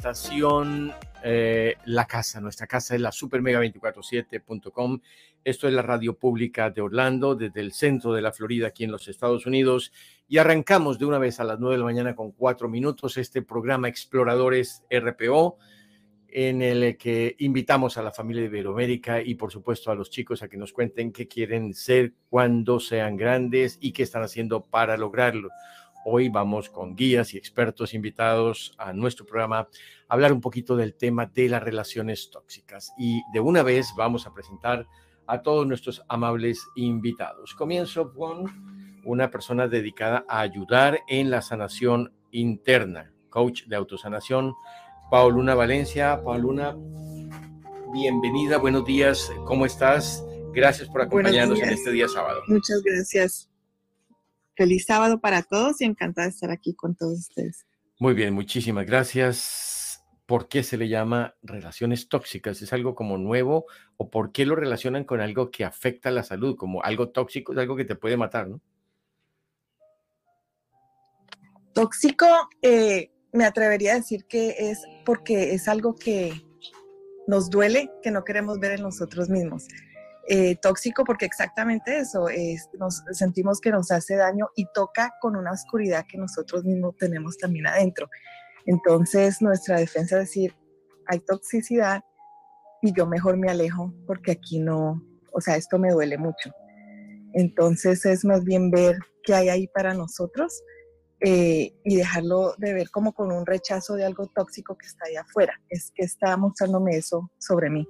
Estación eh, La Casa, nuestra casa es la supermega247.com. Esto es la radio pública de Orlando, desde el centro de la Florida, aquí en los Estados Unidos. Y arrancamos de una vez a las 9 de la mañana con cuatro minutos este programa Exploradores RPO en el que invitamos a la familia de Iberoamérica y por supuesto a los chicos a que nos cuenten qué quieren ser cuando sean grandes y qué están haciendo para lograrlo. Hoy vamos con guías y expertos invitados a nuestro programa a hablar un poquito del tema de las relaciones tóxicas y de una vez vamos a presentar a todos nuestros amables invitados. Comienzo con una persona dedicada a ayudar en la sanación interna, coach de autosanación, Pauluna Valencia. Pauluna, bienvenida, buenos días, ¿cómo estás? Gracias por acompañarnos en este día sábado. Muchas gracias. Feliz sábado para todos y encantada de estar aquí con todos ustedes. Muy bien, muchísimas gracias. ¿Por qué se le llama relaciones tóxicas? ¿Es algo como nuevo o por qué lo relacionan con algo que afecta la salud? Como algo tóxico es algo que te puede matar, ¿no? Tóxico, eh, me atrevería a decir que es porque es algo que nos duele, que no queremos ver en nosotros mismos. Eh, tóxico porque exactamente eso, es, nos sentimos que nos hace daño y toca con una oscuridad que nosotros mismos tenemos también adentro. Entonces nuestra defensa es decir, hay toxicidad y yo mejor me alejo porque aquí no, o sea, esto me duele mucho. Entonces es más bien ver qué hay ahí para nosotros eh, y dejarlo de ver como con un rechazo de algo tóxico que está ahí afuera. Es que está mostrándome eso sobre mí.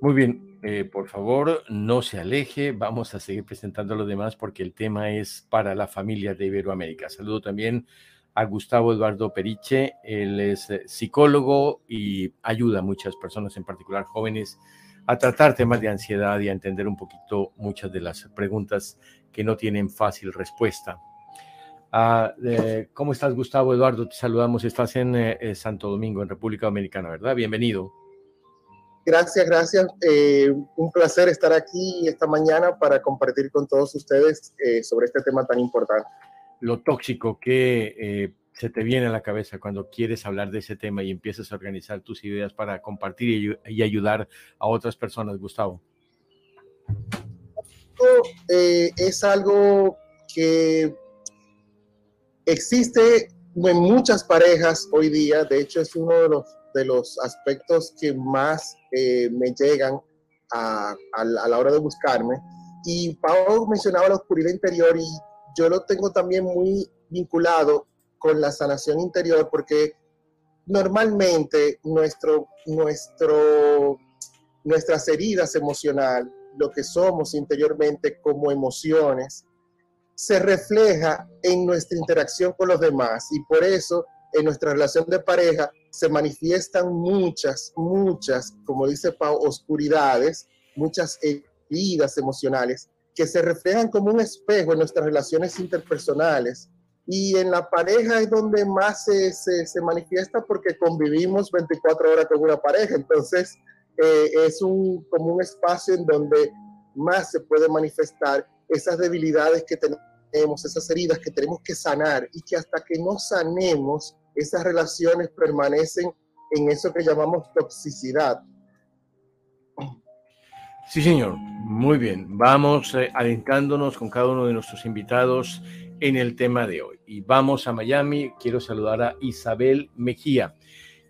Muy bien, eh, por favor, no se aleje. Vamos a seguir presentando a los demás porque el tema es para la familia de Iberoamérica. Saludo también a Gustavo Eduardo Periche. Él es eh, psicólogo y ayuda a muchas personas, en particular jóvenes, a tratar temas de ansiedad y a entender un poquito muchas de las preguntas que no tienen fácil respuesta. Ah, ¿Cómo estás, Gustavo Eduardo? Te saludamos. Estás en eh, Santo Domingo, en República Dominicana, ¿verdad? Bienvenido. Gracias, gracias. Eh, un placer estar aquí esta mañana para compartir con todos ustedes eh, sobre este tema tan importante. Lo tóxico que se te viene a la cabeza cuando quieres hablar de ese tema y empiezas a organizar tus ideas para compartir y, ayudar a otras personas, Gustavo. es algo que Existe en muchas parejas hoy día, de hecho es uno de los, de los aspectos que más me llegan a, la hora de buscarme. Y Pau mencionaba la oscuridad interior y yo lo tengo también muy vinculado con la sanación interior porque normalmente nuestro, nuestro, nuestras heridas emocionales, lo que somos interiormente como emociones, se refleja en nuestra interacción con los demás y por eso en nuestra relación de pareja se manifiestan muchas, muchas, como dice Pau, oscuridades, muchas heridas emocionales que se reflejan como un espejo en nuestras relaciones interpersonales. Y en la pareja es donde más se, se, manifiesta porque convivimos 24 horas con una pareja. Entonces, eh, es un, como un espacio en donde más se puede manifestar esas debilidades que tenemos esas heridas que tenemos que sanar y que hasta que no sanemos, esas relaciones permanecen en eso que llamamos toxicidad. Sí, señor. Muy bien. Vamos eh, adentrándonos con cada uno de nuestros invitados en el tema de hoy. Y vamos a Miami. Quiero saludar a Isabel Mejía.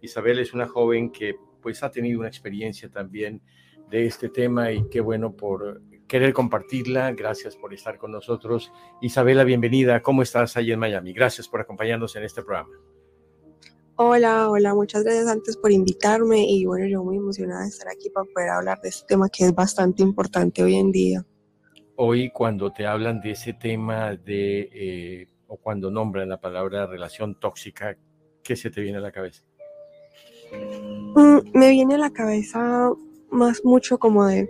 Isabel es una joven que pues ha tenido una experiencia también de este tema y qué bueno por querer compartirla. Gracias por estar con nosotros. Isabela, bienvenida. ¿Cómo estás ahí en Miami? Gracias por acompañarnos en este programa. Hola, hola, muchas gracias antes por invitarme y bueno, yo muy emocionada de estar aquí para poder hablar de este tema que es bastante importante hoy en día. Hoy cuando te hablan de ese tema de eh, o cuando nombran la palabra relación tóxica, ¿qué se te viene a la cabeza? Mm, me viene a la cabeza más mucho como de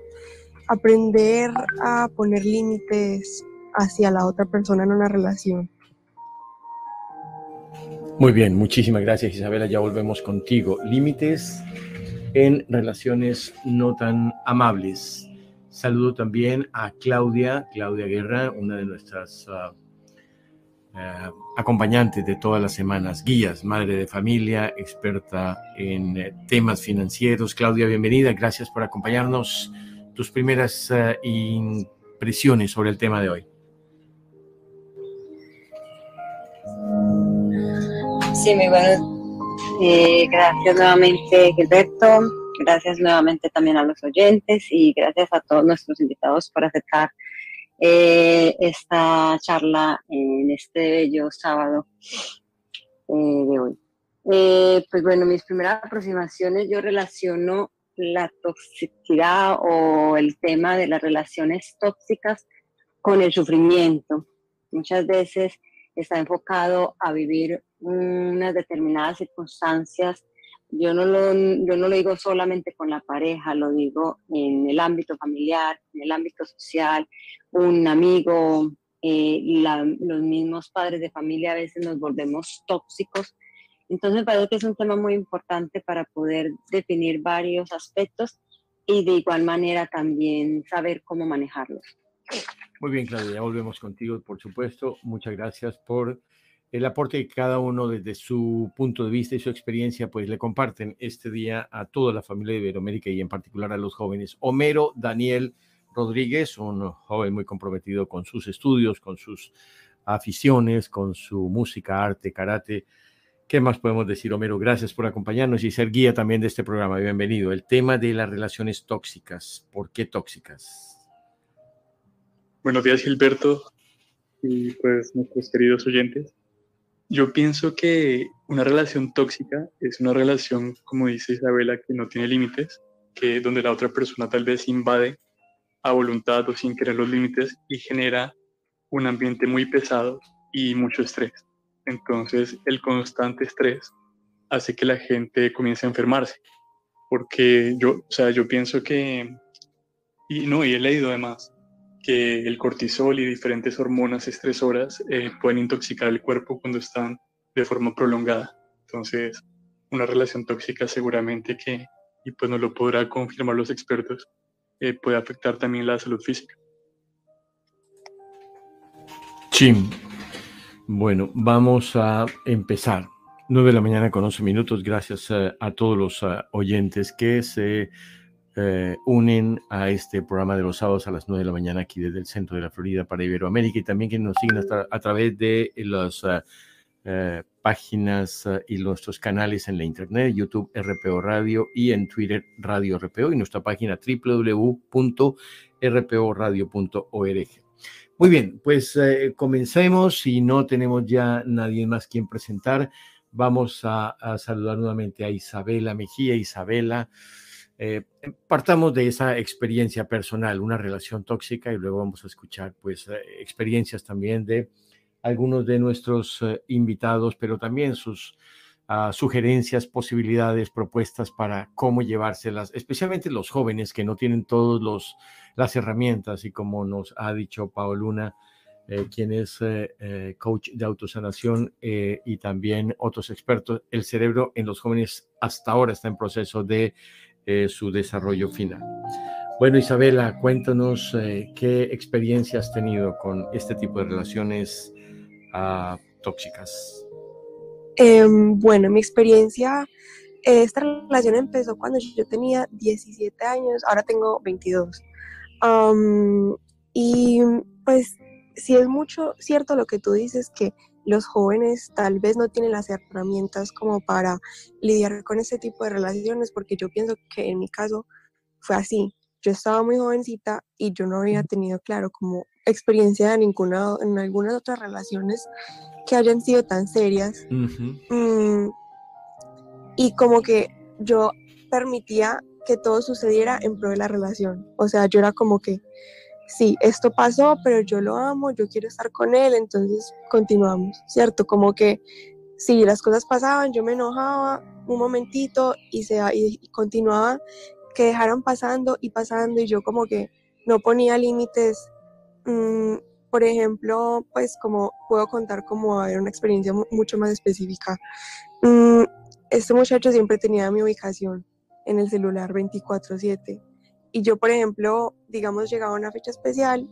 aprender a poner límites hacia la otra persona en una relación. Muy bien, muchísimas gracias Isabela, ya volvemos contigo. Límites en relaciones no tan amables. Saludo también a Claudia, Claudia Guerra, una de nuestras uh, uh, acompañantes de todas las semanas, guías, madre de familia, experta en eh, temas financieros. Claudia, bienvenida, gracias por acompañarnos. Tus primeras uh, impresiones sobre el tema de hoy. Eh, gracias nuevamente, Gilberto. Gracias nuevamente también a los oyentes y gracias a todos nuestros invitados por aceptar eh, esta charla en este bello sábado eh, de hoy. Pues bueno, mis primeras aproximaciones yo relaciono la toxicidad o el tema de las relaciones tóxicas con el sufrimiento. Muchas veces está enfocado a vivir unas determinadas circunstancias yo no, lo, yo no lo digo solamente con la pareja, lo digo en el ámbito familiar, en el ámbito social, un amigo, eh, los mismos padres de familia a veces nos volvemos tóxicos. Entonces me parece que es un tema muy importante para poder definir varios aspectos y de igual manera también saber cómo manejarlos. Muy bien, Claudia, ya volvemos contigo, por supuesto. Muchas gracias por el aporte que cada uno desde su punto de vista y su experiencia, pues le comparten este día a toda la familia de Iberoamérica y en particular a los jóvenes. Homero Daniel Rodríguez, un joven muy comprometido con sus estudios, con sus aficiones, con su música, arte, karate. ¿Qué más podemos decir, Homero? Gracias por acompañarnos y ser guía también de este programa. Bienvenido. El tema de las relaciones tóxicas. ¿Por qué tóxicas? Buenos días, Gilberto, y pues nuestros queridos oyentes. Yo pienso que una relación tóxica es una relación, como dice Isabela, que no tiene límites, que donde la otra persona tal vez invade a voluntad o sin querer los límites y genera un ambiente muy pesado y mucho estrés. Entonces, el constante estrés hace que la gente comience a enfermarse, porque yo, o sea, yo pienso que, y no, y he leído además, que el cortisol y diferentes hormonas estresoras eh, pueden intoxicar el cuerpo cuando están de forma prolongada. Entonces, una relación tóxica seguramente que, y pues nos lo podrá confirmar los expertos, eh, puede afectar también la salud física. Sí. Bueno, vamos a empezar. 9 de la mañana con 11 minutos. Gracias a, a todos los uh, oyentes que se eh, unen a este programa de los sábados a las 9 de la mañana aquí desde el centro de la Florida para Iberoamérica y también que nos siguen a través de las uh, uh, páginas y nuestros canales en la internet, YouTube RPO Radio y en Twitter Radio RPO y nuestra página www.rporadio.org. Muy bien, pues eh, comencemos. Si no tenemos ya nadie más quien presentar, vamos a, a saludar nuevamente a Isabela Mejía. Isabela, eh, partamos de esa experiencia personal, una relación tóxica, y luego vamos a escuchar pues eh, experiencias también de algunos de nuestros eh, invitados, pero también sus uh, sugerencias, posibilidades, propuestas para cómo llevárselas, especialmente los jóvenes que no tienen todas las herramientas y como nos ha dicho Paoluna, eh, quien es coach de autosanación y también otros expertos, el cerebro en los jóvenes hasta ahora está en proceso de eh, su desarrollo final. Bueno, Isabela, cuéntanos eh, qué experiencia has tenido con este tipo de relaciones uh, tóxicas. Eh, bueno, mi experiencia, esta relación empezó cuando yo tenía 17 años, ahora tengo 22. Um, y pues sí es mucho cierto lo que tú dices, que los jóvenes tal vez no tienen las herramientas como para lidiar con este tipo de relaciones, porque yo pienso que en mi caso fue así. Yo estaba muy jovencita y yo no había tenido, claro, como experiencia en ninguna, en algunas otras relaciones que hayan sido tan serias. Mm, y como que yo permitía que todo sucediera en pro de la relación. O sea, yo era como que sí, esto pasó, pero yo lo amo, yo quiero estar con él, entonces continuamos, ¿cierto? Como que si las cosas pasaban, yo me enojaba un momentito y, se, y, continuaba que dejaran pasando y pasando y yo como que no ponía límites. Mm, por ejemplo, pues como puedo contar como a una experiencia mucho más específica. Mm, este muchacho siempre tenía mi ubicación en el celular 24/7 y yo, por ejemplo, digamos, llegaba a una fecha especial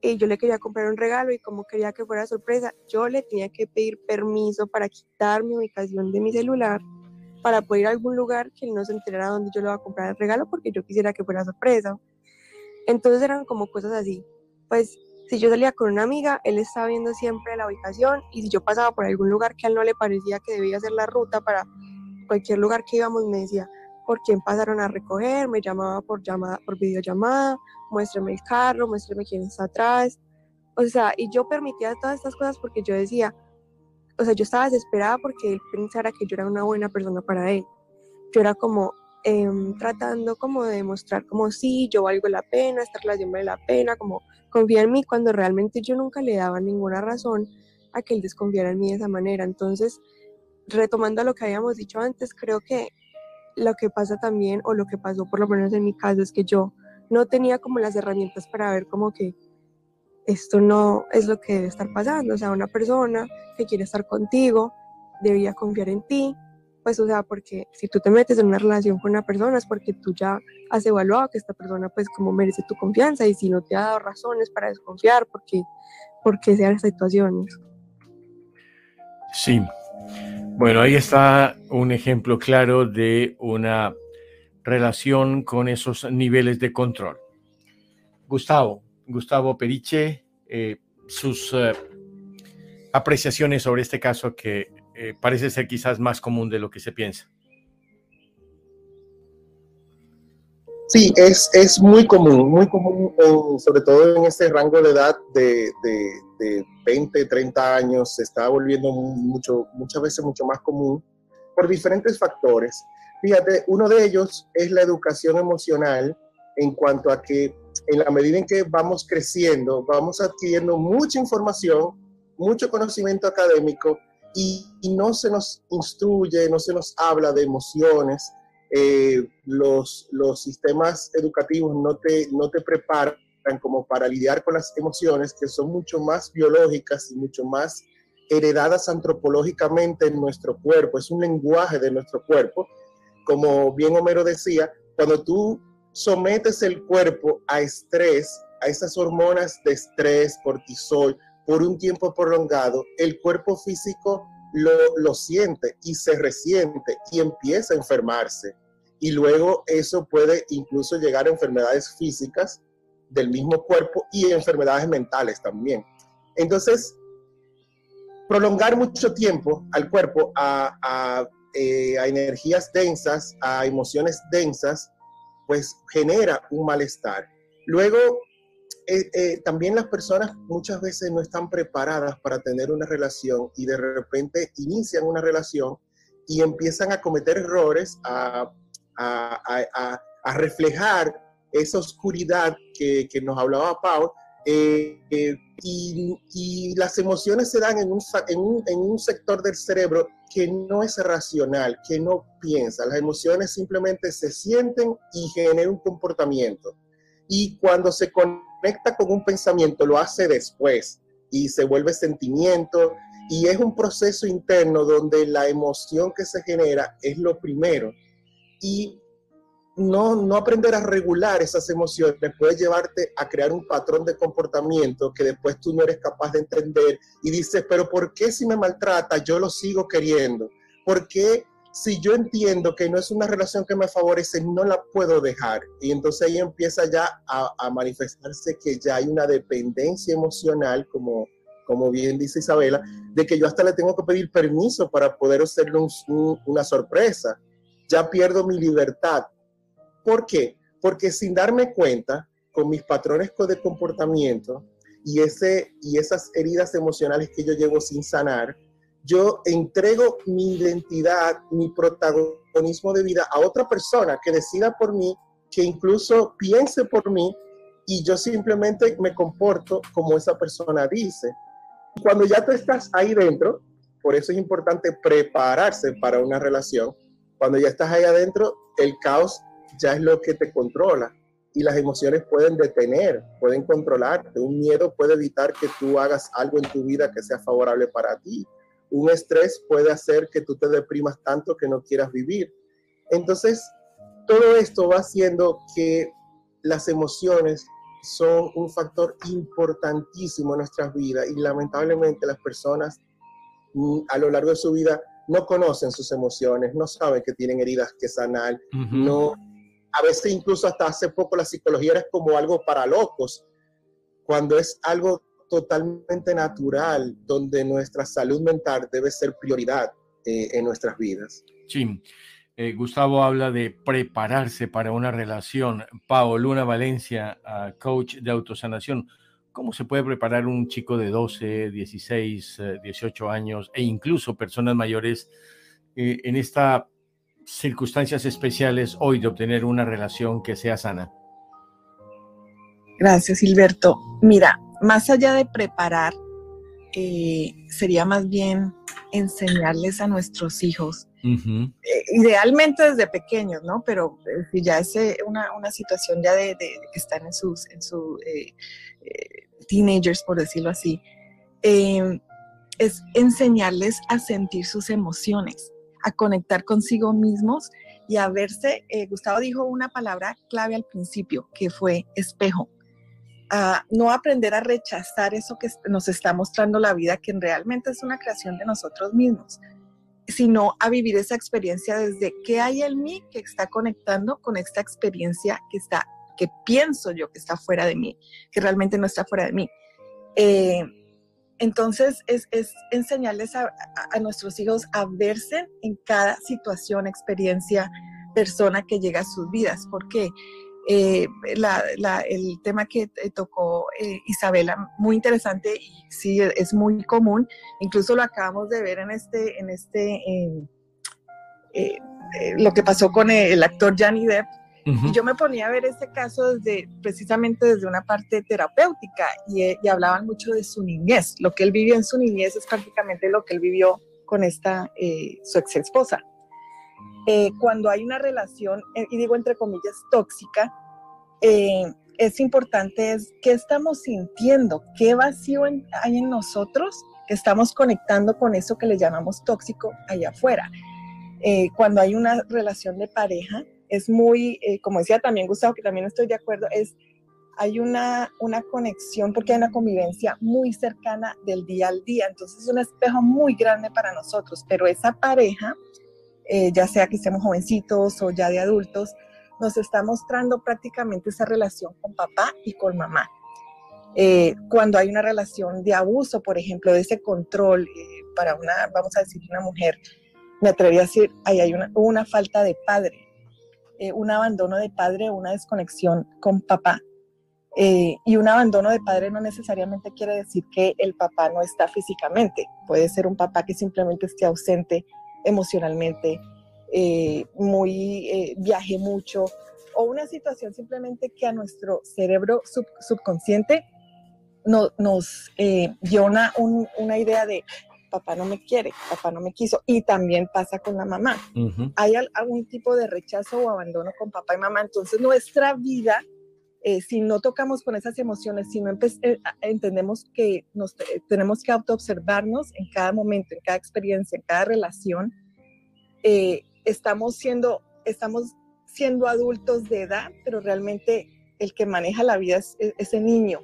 y yo le quería comprar un regalo y como quería que fuera sorpresa, yo le tenía que pedir permiso para quitar mi ubicación de mi celular para poder ir a algún lugar que él no se enterara dónde yo le iba a comprar el regalo porque yo quisiera que fuera sorpresa. Entonces eran como cosas así. Pues si yo salía con una amiga, él estaba viendo siempre la ubicación y si yo pasaba por algún lugar que a él no le parecía que debía ser la ruta para cualquier lugar que íbamos, me decía, por quién pasaron a recoger, me llamaba por, llamada, por videollamada, muéstrame el carro, muéstrame quién está atrás. O sea, y yo permitía todas estas cosas porque yo decía, o sea, yo estaba desesperada porque él pensara que yo era una buena persona para él. Yo era como em, tratando como de demostrar como sí, yo valgo la pena, esta relación vale la pena, como confía en mí cuando realmente yo nunca le daba ninguna razón a que él desconfiara en mí de esa manera. Entonces, retomando lo que habíamos dicho antes, creo que lo que pasa también, o lo que pasó por lo menos en mi caso, es que yo no tenía como las herramientas para ver como que esto no es lo que debe estar pasando. O sea, una persona que quiere estar contigo debería confiar en ti, pues o sea, porque si tú te metes en una relación con una persona es porque tú ya has evaluado que esta persona pues como merece tu confianza y si no te ha dado razones para desconfiar, porque, porque sean situaciones. Sí, bueno, ahí está un ejemplo claro de una relación con esos niveles de control. Gustavo, Gustavo Periche, eh, sus eh, apreciaciones sobre este caso que eh, parece ser quizás más común de lo que se piensa. Sí, es, es muy común, muy común, sobre todo en este rango de edad de, de 20, 30 años se está volviendo mucho, muchas veces mucho más común por diferentes factores. Fíjate, uno de ellos es la educación emocional en cuanto a que en la medida en que vamos creciendo, vamos adquiriendo mucha información, mucho conocimiento académico y, no se nos instruye, no se nos habla de emociones. Eh, los, los sistemas educativos no te, no te preparan como para lidiar con las emociones que son mucho más biológicas y mucho más heredadas antropológicamente en nuestro cuerpo, es un lenguaje de nuestro cuerpo. Como bien Homero decía, cuando tú sometes el cuerpo a estrés, a esas hormonas de estrés, cortisol, por un tiempo prolongado, el cuerpo físico lo, lo siente y se resiente y empieza a enfermarse. Y luego eso puede incluso llegar a enfermedades físicas del mismo cuerpo y enfermedades mentales también. Entonces, prolongar mucho tiempo al cuerpo a, eh, energías densas, a emociones densas, pues genera un malestar. Luego, eh, eh, también las personas muchas veces no están preparadas para tener una relación y de repente inician una relación y empiezan a cometer errores, a, a reflejar esa oscuridad que, nos hablaba Pau, eh, eh, y, las emociones se dan en un, en, un, sector del cerebro que no es racional, que no piensa. Las emociones simplemente se sienten y generan un comportamiento. Y cuando se conecta con un pensamiento, lo hace después y se vuelve sentimiento. Y es un proceso interno donde la emoción que se genera es lo primero. Y no, no aprender a regular esas emociones puede llevarte a crear un patrón de comportamiento que después tú no eres capaz de entender y dices, pero ¿por qué si me maltrata yo lo sigo queriendo? ¿Por qué si yo entiendo que no es una relación que me favorece, no la puedo dejar? Y entonces ahí empieza ya a, manifestarse que ya hay una dependencia emocional, como, como bien dice Isabela, de que yo hasta le tengo que pedir permiso para poder hacerle una sorpresa. Ya pierdo mi libertad ¿Por qué? Porque sin darme cuenta, con mis patrones de comportamiento y, ese, y esas heridas emocionales que yo llevo sin sanar, yo entrego mi identidad, mi protagonismo de vida a otra persona que decida por mí, que incluso piense por mí y yo simplemente me comporto como esa persona dice. Cuando ya tú estás ahí dentro, por eso es importante prepararse para una relación. Cuando ya estás ahí adentro, el caos ya es lo que te controla y las emociones pueden detener, pueden controlarte. Un miedo puede evitar que tú hagas algo en tu vida que sea favorable para ti. Un estrés puede hacer que tú te deprimas tanto que no quieras vivir. Entonces, todo esto va haciendo que las emociones son un factor importantísimo en nuestras vidas y lamentablemente las personas mm, a lo largo de su vida no conocen sus emociones, no saben que tienen heridas que sanar, no, a veces incluso hasta hace poco la psicología era como algo para locos, cuando es algo totalmente natural, donde nuestra salud mental debe ser prioridad eh, en nuestras vidas. Sí. Eh, Gustavo habla de prepararse para una relación. Pao Luna Valencia, coach de autosanación. ¿Cómo se puede preparar un chico de 12, 16, 18 años e incluso personas mayores eh, en estas circunstancias especiales hoy de obtener una relación que sea sana? Gracias, Gilberto. Mira, más allá de preparar, eh, sería más bien enseñarles a nuestros hijos eh, idealmente desde pequeños, ¿no? Pero eh, ya es eh, una, situación ya de, que están en sus en su, teenagers, por decirlo así, es enseñarles a sentir sus emociones, a conectar consigo mismos y a verse. Gustavo dijo una palabra clave al principio, que fue espejo. No aprender a rechazar eso que nos está mostrando la vida, que realmente es una creación de nosotros mismos sino a vivir esa experiencia desde qué hay en mí que está conectando con esta experiencia que está, que pienso yo que está fuera de mí, que realmente no está fuera de mí. Eh, entonces es, enseñarles a, nuestros hijos a verse en cada situación, experiencia, persona que llega a sus vidas. ¿Por qué? Eh, el tema que tocó eh, Isabela, muy interesante y sí, es muy común, incluso lo acabamos de ver en este, en este, eh, lo que pasó con el actor Johnny Depp, y yo me ponía a ver este caso desde, precisamente desde una parte terapéutica y, y, hablaban mucho de su niñez, lo que él vivió en su niñez es prácticamente lo que él vivió con esta, su ex esposa. Eh, cuando hay una relación, eh, y digo entre comillas, tóxica, eh, es importante es qué estamos sintiendo, qué vacío hay en nosotros que estamos conectando con eso que le llamamos tóxico allá afuera. cuando hay una relación de pareja, es muy, como decía también Gustavo, que también estoy de acuerdo, es hay una, una conexión porque hay una convivencia muy cercana del día al día, entonces es un espejo muy grande para nosotros, pero esa pareja eh, ya sea que estemos jovencitos o ya de adultos, nos está mostrando prácticamente esa relación con papá y con mamá. Eh, cuando hay una relación de abuso, por ejemplo, de ese control eh, para una, vamos a decir, una mujer, me atrevería a decir, ahí hay una, una falta de padre, un abandono de padre, una desconexión con papá. y un abandono de padre no necesariamente quiere decir que el papá no está físicamente, puede ser un papá que simplemente esté ausente emocionalmente, eh, muy eh, viaje mucho, o una situación simplemente que a nuestro cerebro subconsciente no, nos eh, dio una, una, idea de papá no me quiere, papá no me quiso, y también pasa con la mamá. Hay algún tipo de rechazo o abandono con papá y mamá, entonces nuestra vida eh, si no tocamos con esas emociones, si no eh, entendemos que nos tenemos que autoobservarnos en cada momento, en cada experiencia, en cada relación, eh, estamos, siendo, estamos siendo adultos de edad, pero realmente el que maneja la vida es, ese niño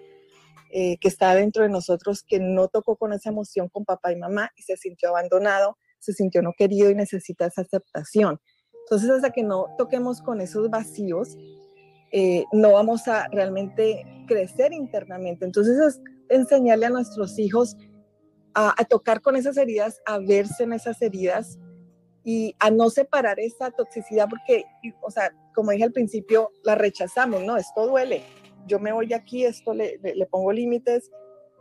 que está dentro de nosotros, que no tocó con esa emoción con papá y mamá y se sintió abandonado, se sintió no querido y necesita esa aceptación. Entonces, hasta que no toquemos con esos vacíos, eh, no vamos a realmente crecer internamente. Entonces es enseñarle a nuestros hijos a, tocar con esas heridas, a verse en esas heridas y a no separar esa toxicidad porque, o sea, como dije al principio, la rechazamos, ¿no? Esto duele. Yo me voy aquí, esto le, le pongo límites,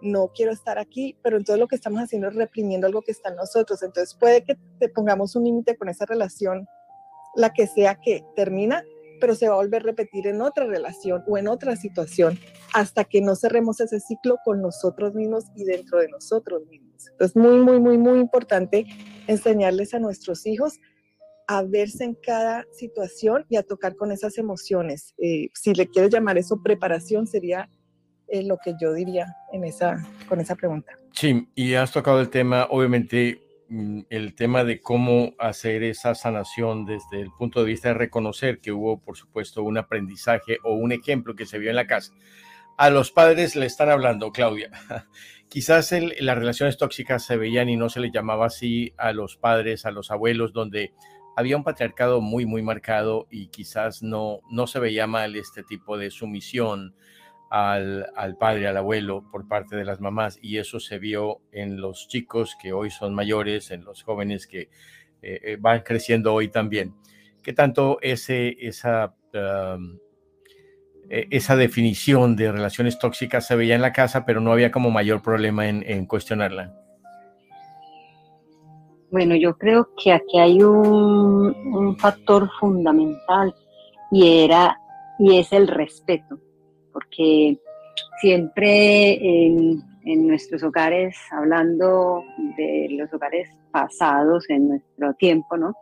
no quiero estar aquí, pero entonces lo que estamos haciendo es reprimiendo algo que está en nosotros. Entonces puede que te pongamos un límite con esa relación, la que sea que termina, pero se va a volver a repetir en otra relación o en otra situación hasta que no cerremos ese ciclo con nosotros mismos y dentro de nosotros mismos. Entonces, muy, muy, muy, muy importante enseñarles a nuestros hijos a verse en cada situación y a tocar con esas emociones. Eh, si le quieres llamar eso preparación, sería eh, lo que yo diría en esa, con esa pregunta. Sí, y has tocado el tema, obviamente, mm, el tema de cómo hacer esa sanación desde el punto de vista de reconocer que hubo, por supuesto, un aprendizaje o un ejemplo que se vio en la casa. A los padres le están hablando, Claudia. Quizás las relaciones tóxicas se veían y no se le llamaba así a los padres, a los abuelos, donde había un patriarcado muy, muy marcado y quizás no, no se veía mal este tipo de sumisión al, padre, al abuelo por parte de las mamás y eso se vio en los chicos que hoy son mayores, en los jóvenes que eh, eh, van creciendo hoy también. ¿Qué tanto ese, esa, e, esa definición de relaciones tóxicas se veía en la casa, pero no había como mayor problema en, cuestionarla? Bueno, yo creo que aquí hay un, factor fundamental y era y es el respeto porque siempre en, nuestros hogares, hablando de los hogares pasados en nuestro tiempo, ¿no?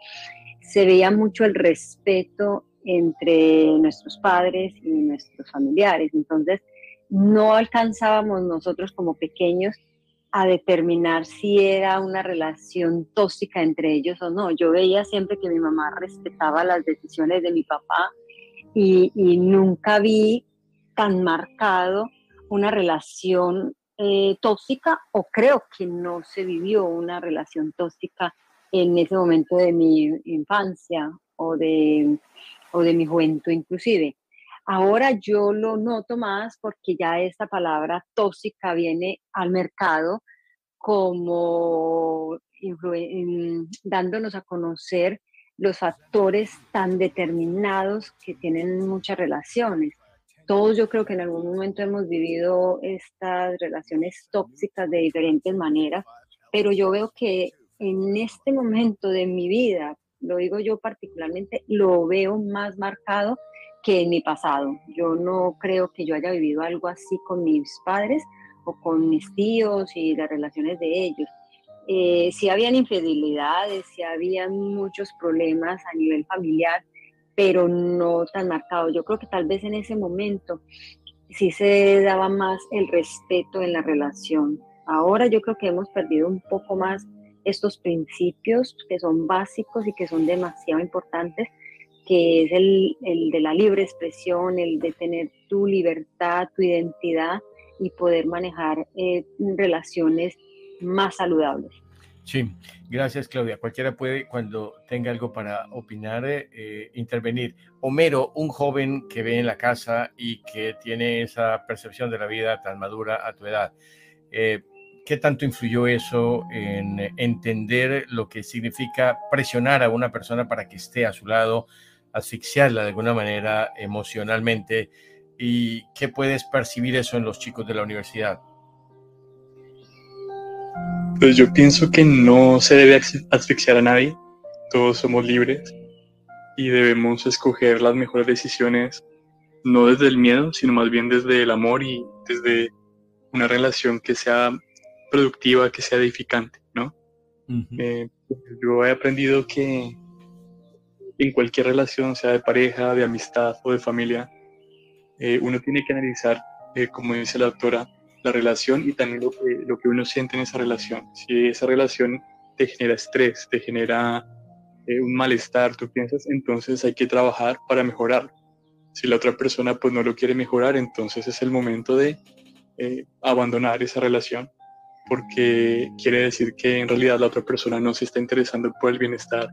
Se veía mucho el respeto entre nuestros padres y nuestros familiares. Entonces, no alcanzábamos nosotros como pequeños a determinar si era una relación tóxica entre ellos o no. Yo veía siempre que mi mamá respetaba las decisiones de mi papá y, nunca vi tan marcado una relación eh, tóxica o creo que no se vivió una relación tóxica en ese momento de mi infancia o de, o de mi juventud inclusive. Ahora yo lo noto más porque ya esta palabra tóxica viene al mercado como dándonos a conocer los factores tan determinados que tienen muchas relaciones. Todos yo creo que en algún momento hemos vivido estas relaciones tóxicas de diferentes maneras, pero yo veo que en este momento de mi vida, lo digo yo particularmente, lo veo más marcado que en mi pasado. Yo no creo que yo haya vivido algo así con mis padres o con mis tíos y las relaciones de ellos. Eh, si habían infidelidades, si habían muchos problemas a nivel familiar, pero no tan marcado. Yo creo que tal vez en ese momento sí se daba más el respeto en la relación. Ahora yo creo que hemos perdido un poco más estos principios que son básicos y que son demasiado importantes, que es el, de la libre expresión, el de tener tu libertad, tu identidad y poder manejar eh, relaciones más saludables. Sí, gracias Claudia. Cualquiera puede, cuando tenga algo para opinar, eh, intervenir. Homero, un joven que ve en la casa y que tiene esa percepción de la vida tan madura a tu edad, eh, ¿qué tanto influyó eso en entender lo que significa presionar a una persona para que esté a su lado, asfixiarla de alguna manera emocionalmente? ¿Y qué puedes percibir eso en los chicos de la universidad? Pues yo pienso que no se debe asfixiar a nadie, todos somos libres y debemos escoger las mejores decisiones, no desde el miedo, sino más bien desde el amor y desde una relación que sea productiva, que sea edificante, ¿no? Eh, yo he aprendido que en cualquier relación, sea de pareja, de amistad o de familia, eh, uno tiene que analizar, eh, como dice la doctora, la relación y también lo que, uno siente en esa relación. Si esa relación te genera estrés, te genera eh, un malestar, tú piensas, entonces hay que trabajar para mejorarlo. Si la otra persona pues no lo quiere mejorar, entonces es el momento de abandonar esa relación, porque quiere decir que en realidad la otra persona no se está interesando por el bienestar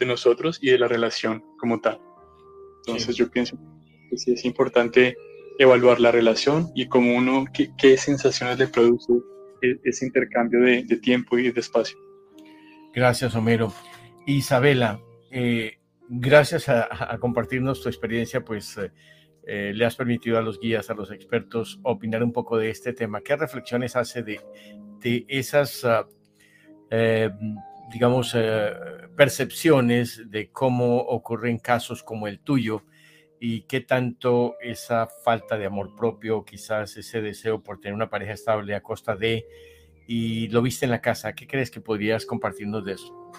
de nosotros y de la relación como tal. Entonces yo pienso que sí es importante evaluar la relación y cómo uno, qué, sensaciones le produce e, ese intercambio de, tiempo y de espacio. Gracias, Homero. Isabela, eh, gracias a, compartirnos tu experiencia, pues eh, eh, le has permitido a los guías, a los expertos, opinar un poco de este tema. ¿Qué reflexiones hace de, de esas, ah, digamos, percepciones de cómo ocurren casos como el tuyo? y qué tanto esa falta de amor propio, quizás ese deseo por tener una pareja estable a costa de, y lo viste en la casa, ¿qué crees que podrías compartirnos de eso?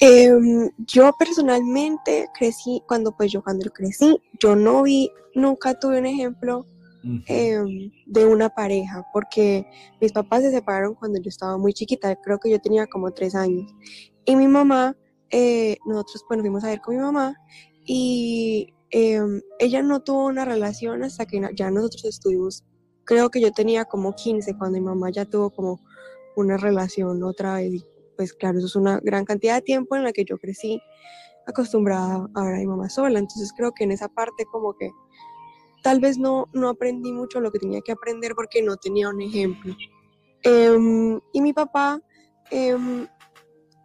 Em, yo personalmente crecí, cuando pues yo cuando crecí, yo no vi, nunca tuve un ejemplo em, de una pareja, porque mis papás se separaron cuando yo estaba muy chiquita, creo que yo tenía como tres años. Y mi mamá, eh, nosotros pues nos fuimos a ver con mi mamá y Em, ella no tuvo una relación hasta que ya nosotros estuvimos, creo que yo tenía como 15 cuando mi mamá ya tuvo como una relación otra vez. pues claro, eso es una gran cantidad de tiempo en la que yo crecí acostumbrada a ver a mi mamá sola. Entonces creo que en esa parte como que tal vez no, no aprendí mucho lo que tenía que aprender porque no tenía un ejemplo. Em, y mi papá, em,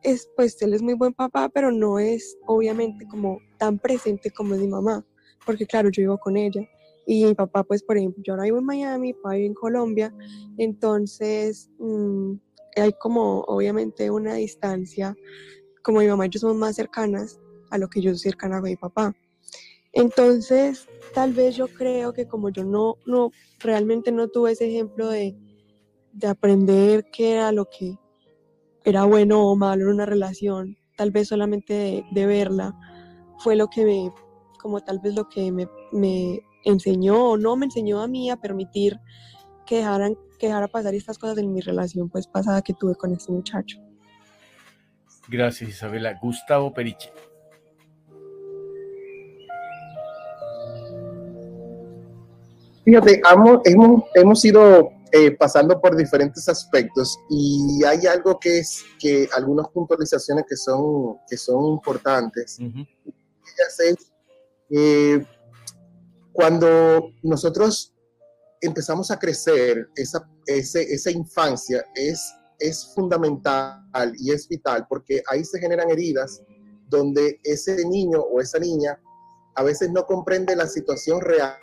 es, pues él es muy buen papá, pero no es obviamente como tan presente como mi mamá, porque claro, yo vivo con ella. Y mi papá, pues, por ejemplo, yo ahora vivo en Miami, mi papá vive en Colombia, entonces mm, hay como, obviamente, una distancia, como mi mamá y yo somos más cercanas a lo que yo soy cercana con mi papá. Entonces, tal vez yo creo que como yo no, no, realmente no tuve ese ejemplo de, de aprender qué era lo que era bueno o malo en una relación, tal vez solamente de, verla, fue lo que me, como tal vez lo que me, me, enseñó o no me enseñó a mí a permitir que dejaran que dejara pasar estas cosas en mi relación pues pasada que tuve con este muchacho. Gracias Isabela. Gustavo Periche. Fíjate, hemos, hemos ido eh, pasando por diferentes aspectos y hay algo que es que algunas puntualizaciones que son, que son importantes. Eh, cuando nosotros empezamos a crecer, esa, esa infancia es, es fundamental y es vital porque ahí se generan heridas donde ese niño o esa niña a veces no comprende la situación real.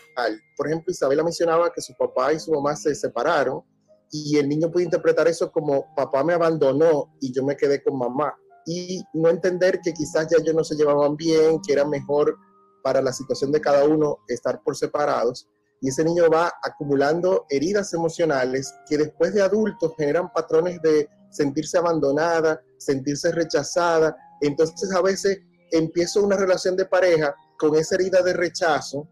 Por ejemplo, Isabela mencionaba que su papá y su mamá se separaron y el niño puede interpretar eso como papá me abandonó y yo me quedé con mamá y no entender que quizás ya ellos no se llevaban bien, que era mejor para la situación de cada uno estar por separados. Y ese niño va acumulando heridas emocionales que después de adultos generan patrones de sentirse abandonada, sentirse rechazada. Entonces a veces empiezo una relación de pareja con esa herida de rechazo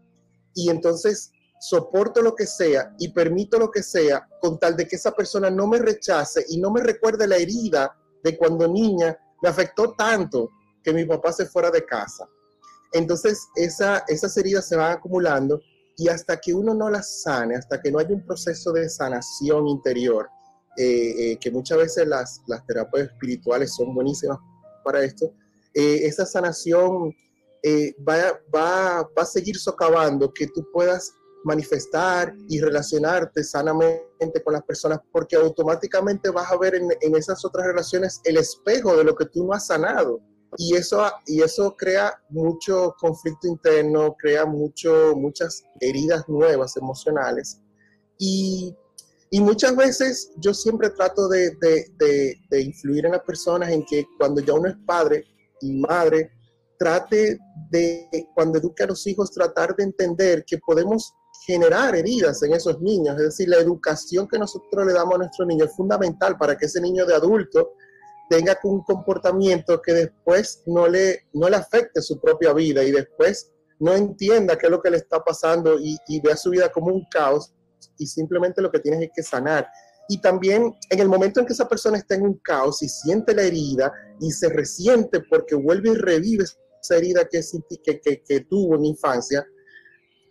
y entonces soporto lo que sea y permito lo que sea con tal de que esa persona no me rechace y no me recuerde la herida de cuando niña me afectó tanto que mi papá se fuera de casa. Entonces esa, esas heridas se van acumulando y hasta que uno no las sane, hasta que no haya un proceso de sanación interior, eh, eh, que muchas veces las, las terapias espirituales son buenísimas para esto, eh, esa sanación eh, va, va, va a seguir socavando que tú puedas manifestar y relacionarte sanamente con las personas, porque automáticamente vas a ver en, en, esas otras relaciones el espejo de lo que tú no has sanado. Y eso, y eso crea mucho conflicto interno, crea mucho, muchas heridas nuevas emocionales. Y, y muchas veces yo siempre trato de, de, de, de influir en las personas en que cuando ya uno es padre y madre, trate de, cuando eduque a los hijos, tratar de entender que podemos generar heridas en esos niños. Es decir, la educación que nosotros le damos a nuestro niño es fundamental para que ese niño de adulto tenga un comportamiento que después no le, no le afecte su propia vida y después no entienda qué es lo que le está pasando y, y vea su vida como un caos y simplemente lo que tienes es que sanar. Y también en el momento en que esa persona está en un caos y siente la herida y se resiente porque vuelve y revive esa herida que, que, que, tuvo en infancia,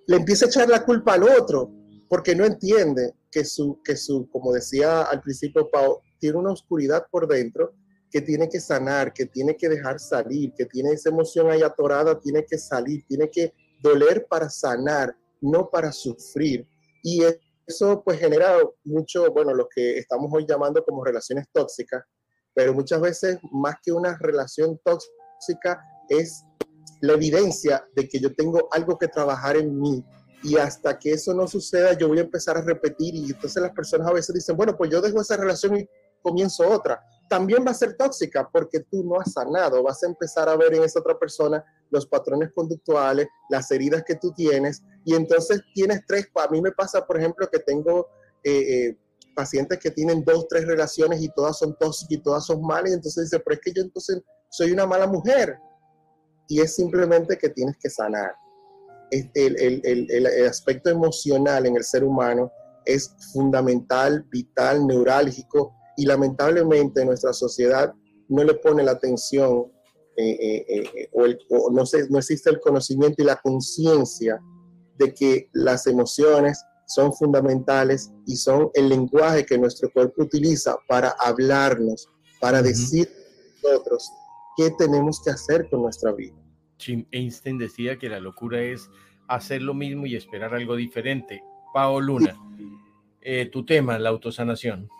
le empieza a echar la culpa al otro, porque no entiende que su, que su, como decía al principio Pau, tiene una oscuridad por dentro que tiene que sanar, que tiene que dejar salir, que tiene esa emoción ahí atorada, tiene que salir, tiene que doler para sanar, no para sufrir. Y eso pues genera mucho, bueno, lo que estamos hoy llamando como relaciones tóxicas, pero muchas veces más que una relación tóxica es la evidencia de que yo tengo algo que trabajar en mí. Y hasta que eso no suceda, yo voy a empezar a repetir. Y entonces las personas a veces dicen, bueno, pues yo dejo esa relación y comienzo otra. también va a ser tóxica porque tú no has sanado, vas a empezar a ver en esa otra persona los patrones conductuales, las heridas que tú tienes, y entonces tienes tres, a mí me pasa, por ejemplo, que tengo eh, eh, pacientes que tienen dos, tres relaciones y todas son tóxicas y todas son malas, y entonces dice, pero es que yo entonces soy una mala mujer, y es simplemente que tienes que sanar. El, el, el, aspecto emocional en el ser humano es fundamental, vital, neurálgico, y lamentablemente nuestra sociedad no le pone la atención eh, eh, eh, o, no, se, no existe el conocimiento y la conciencia de que las emociones son fundamentales y son el lenguaje que nuestro cuerpo utiliza para hablarnos, para decir a nosotros qué tenemos que hacer con nuestra vida. Jim Einstein decía que la locura es hacer lo mismo y esperar algo diferente. Pao Luna, tu tema, la autosanación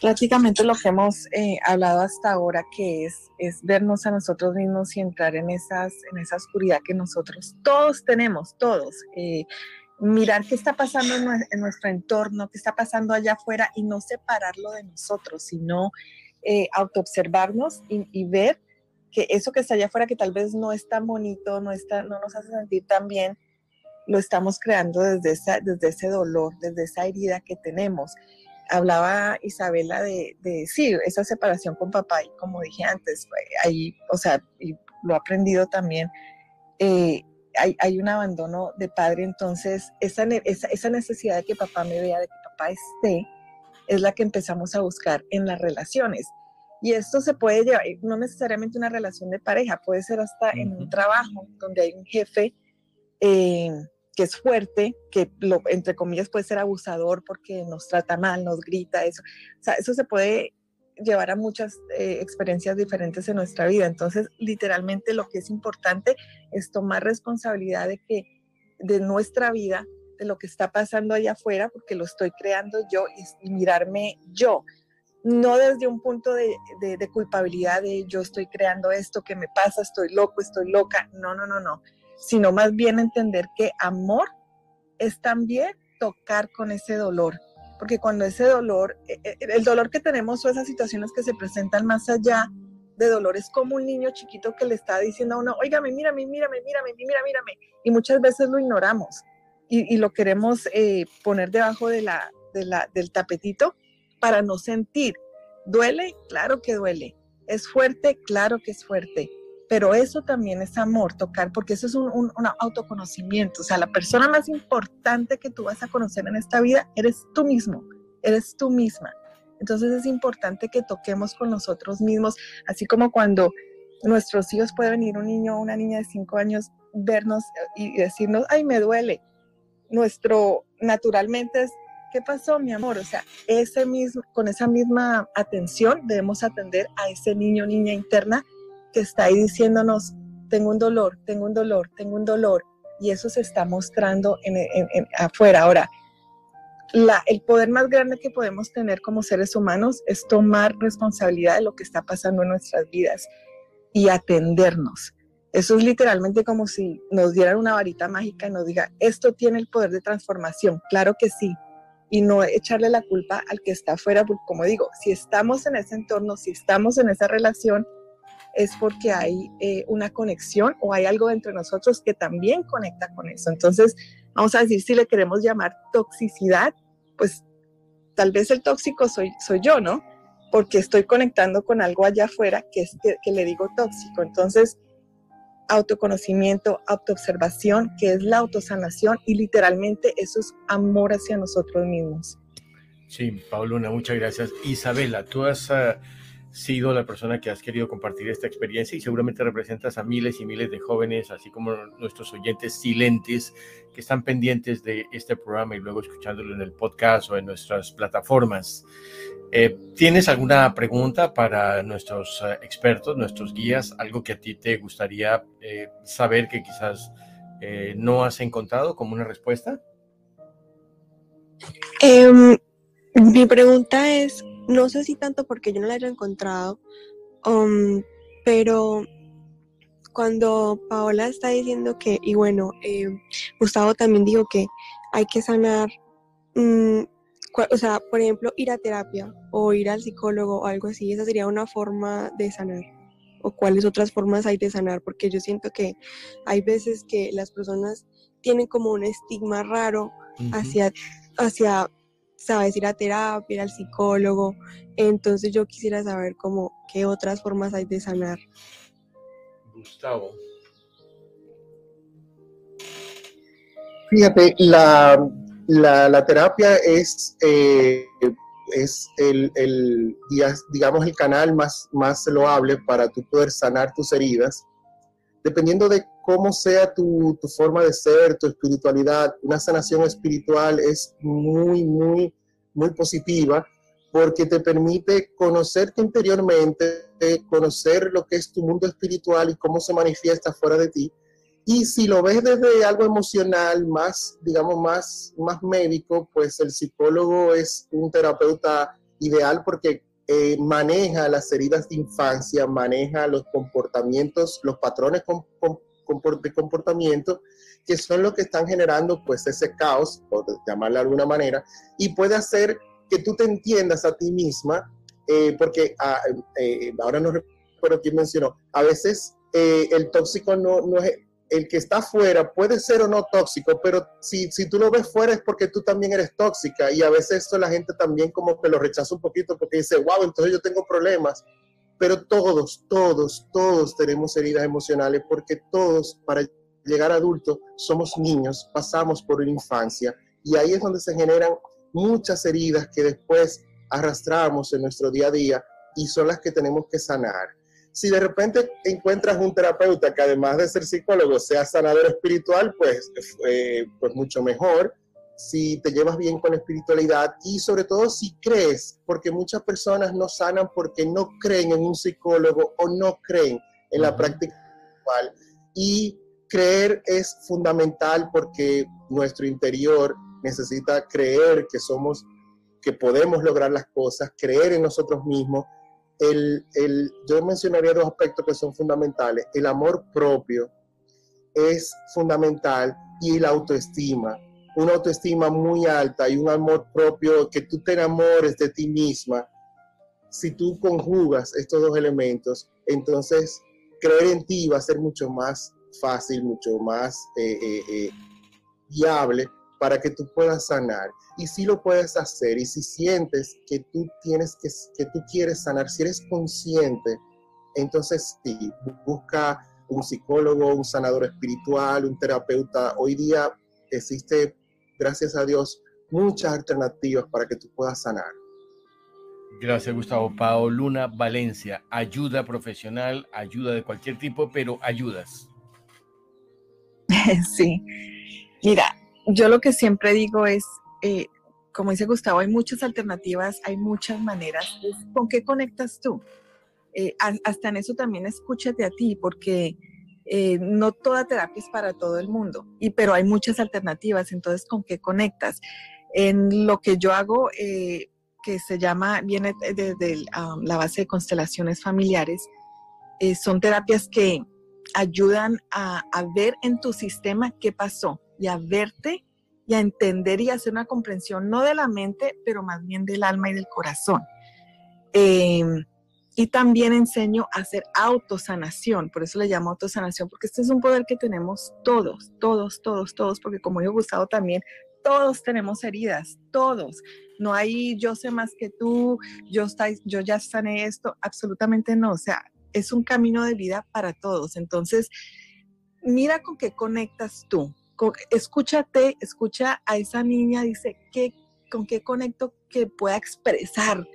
prácticamente lo que hemos eh, hablado hasta ahora, que es, es vernos a nosotros mismos y entrar en, esas, en esa oscuridad que nosotros todos tenemos, todos. Eh, mirar qué está pasando en, nuestro entorno, qué está pasando allá afuera y no separarlo de nosotros, sino eh, autoobservarnos y, y, ver que eso que está allá afuera, que tal vez no es tan bonito, no, está, no nos hace sentir tan bien, lo estamos creando desde, esa, desde ese dolor, desde esa herida que tenemos. Hablaba Isabela de, de, sí, esa separación con papá y como dije antes, ahí, o sea, y lo he aprendido también, eh, hay, hay, un abandono de padre, entonces esa, esa, esa, necesidad de que papá me vea, de que papá esté, es la que empezamos a buscar en las relaciones. Y esto se puede llevar, no necesariamente una relación de pareja, puede ser hasta en un trabajo donde hay un jefe. Eh, que es fuerte, que lo, entre comillas puede ser abusador porque nos trata mal, nos grita, eso. O sea, eso se puede llevar a muchas eh, experiencias diferentes en nuestra vida. Entonces, literalmente lo que es importante es tomar responsabilidad de que de nuestra vida, de lo que está pasando allá afuera, porque lo estoy creando yo y, mirarme yo. No desde un punto de, de, culpabilidad de yo estoy creando esto, que me pasa, estoy loco, estoy loca. No, no, no, no sino más bien entender que amor es también tocar con ese dolor, porque cuando ese dolor, e, e, el dolor que tenemos o esas situaciones que se presentan más allá de dolor es como un niño chiquito que le está diciendo a uno, oígame, mírame, mírame, mírame, mírame, mírame, y muchas veces lo ignoramos y, lo queremos eh, poner debajo de la, de la, del tapetito para no sentir. ¿Duele? Claro que duele. ¿Es fuerte? Claro que es fuerte pero eso también es amor, tocar, porque eso es un, un, autoconocimiento. O sea, la persona más importante que tú vas a conocer en esta vida eres tú mismo, eres tú misma. Entonces es importante que toquemos con nosotros mismos, así como cuando nuestros hijos pueden venir un niño o una niña de cinco años, vernos y decirnos, ay, me duele. Nuestro, naturalmente es, ¿qué pasó, mi amor? O sea, ese mismo, con esa misma atención debemos atender a ese niño niña interna que está ahí diciéndonos, tengo un dolor, tengo un dolor, tengo un dolor, y eso se está mostrando en, afuera. Ahora, la, el poder más grande que podemos tener como seres humanos es tomar responsabilidad de lo que está pasando en nuestras vidas y atendernos. Eso es literalmente como si nos dieran una varita mágica y nos diga, esto tiene el poder de transformación. Claro que sí. Y no echarle la culpa al que está afuera, porque como digo, si estamos en ese entorno, si estamos en esa relación, es porque hay eh, una conexión o hay algo entre nosotros que también conecta con eso. Entonces, vamos a decir, si le queremos llamar toxicidad, pues tal vez el tóxico soy, soy yo, ¿no? Porque estoy conectando con algo allá afuera que, es, que, le digo tóxico. Entonces, autoconocimiento, autoobservación, que es la autosanación y literalmente eso es amor hacia nosotros mismos. Sí, Pauluna, muchas gracias. Isabela, tú has... Ah, sido la persona que has querido compartir esta experiencia y seguramente representas a miles y miles de jóvenes, así como nuestros oyentes silentes que están pendientes de este programa y luego escuchándolo en el podcast o en nuestras plataformas. Eh, ¿Tienes alguna pregunta para nuestros eh, expertos, nuestros guías? ¿Algo que a ti te gustaría eh, saber que quizás no has encontrado como una respuesta? Em, mi pregunta es, no sé si tanto porque yo no la haya encontrado, um, pero cuando Paola está diciendo que, y bueno, eh, Gustavo también dijo que hay que sanar, mm, o sea, por ejemplo, ir a terapia o ir al psicólogo o algo así, esa sería una forma de sanar. ¿O cuáles otras formas hay de sanar? Porque yo siento que hay veces que las personas tienen como un estigma raro hacia, hacia, sabes, ir a terapia, ir al psicólogo. Entonces yo quisiera saber como qué otras formas hay de sanar. Gustavo. Fíjate, la, la, terapia es, eh, es el, el, digamos, el canal más, más loable para tú poder sanar tus heridas. Dependiendo de cómo sea tu, forma de ser, tu espiritualidad, una sanación espiritual es muy, muy, muy positiva porque te permite conocerte interiormente, conocer lo que es tu mundo espiritual y cómo se manifiesta fuera de ti. Y si lo ves desde algo emocional, más, digamos, más, más médico, pues el psicólogo es un terapeuta ideal porque eh, maneja las heridas de infancia, maneja los comportamientos, los patrones de comportamiento que son los que están generando pues ese caos, por llamarlo de alguna manera, y puede hacer que tú te entiendas a ti misma, eh, porque ah, eh, ahora no recuerdo quién mencionó, a veces el tóxico no, no es el que está fuera puede ser o no tóxico, pero si, si tú lo ves fuera es porque tú también eres tóxica y a veces esto la gente también como que lo rechaza un poquito porque dice, wow, entonces yo tengo problemas. Pero todos, todos, todos tenemos heridas emocionales porque todos para llegar adulto somos niños, pasamos por una infancia y ahí es donde se generan muchas heridas que después arrastramos en nuestro día a día y son las que tenemos que sanar. Si de repente encuentras un terapeuta que además de ser psicólogo sea sanador espiritual, pues, eh, pues mucho mejor. Si te llevas bien con la espiritualidad y sobre todo si crees, porque muchas personas no sanan porque no creen en un psicólogo o no creen en la práctica espiritual. Y creer es fundamental porque nuestro interior necesita creer que somos, que podemos lograr las cosas, creer en nosotros mismos el, el, yo mencionaría dos aspectos que son fundamentales. El amor propio es fundamental y la autoestima. Una autoestima muy alta y un amor propio, que tú te enamores de ti misma. Si tú conjugas estos dos elementos, entonces creer en ti va a ser mucho más fácil, mucho más eh, eh, eh, viable para que tú puedas sanar. Y si lo puedes hacer, y si sientes que tú tienes que, que tú quieres sanar, si eres consciente, entonces sí, busca un psicólogo, un sanador espiritual, un terapeuta. Hoy día existe, gracias a Dios, muchas alternativas para que tú puedas sanar. Gracias, Gustavo. Pao Luna Valencia, ayuda profesional, ayuda de cualquier tipo, pero ayudas. Sí. Mira, yo lo que siempre digo es, eh, como dice Gustavo, hay muchas alternativas, hay muchas maneras. ¿Con qué conectas tú? Eh, hasta en eso también escúchate a ti, porque eh, no toda terapia es para todo el mundo, y, pero hay muchas alternativas, entonces, ¿con qué conectas? En lo que yo hago, que se llama, viene desde um, la base de constelaciones familiares, son terapias que ayudan a, a ver en tu sistema qué pasó, y a verte y a entender y hacer una comprensión, no de la mente, pero más bien del alma y del corazón. Em, y también enseño a hacer autosanación, por eso le llamo autosanación, porque este es un poder que tenemos todos, todos, todos, todos, porque como yo Gustavo también, todos tenemos heridas, todos. No hay yo sé más que tú, yo, yo ya sané esto, absolutamente no. O sea, es un camino de vida para todos. Entonces, mira con qué conectas tú, escúchate, escucha a esa niña, dice, ¿qué, ¿con qué conecto que pueda expresar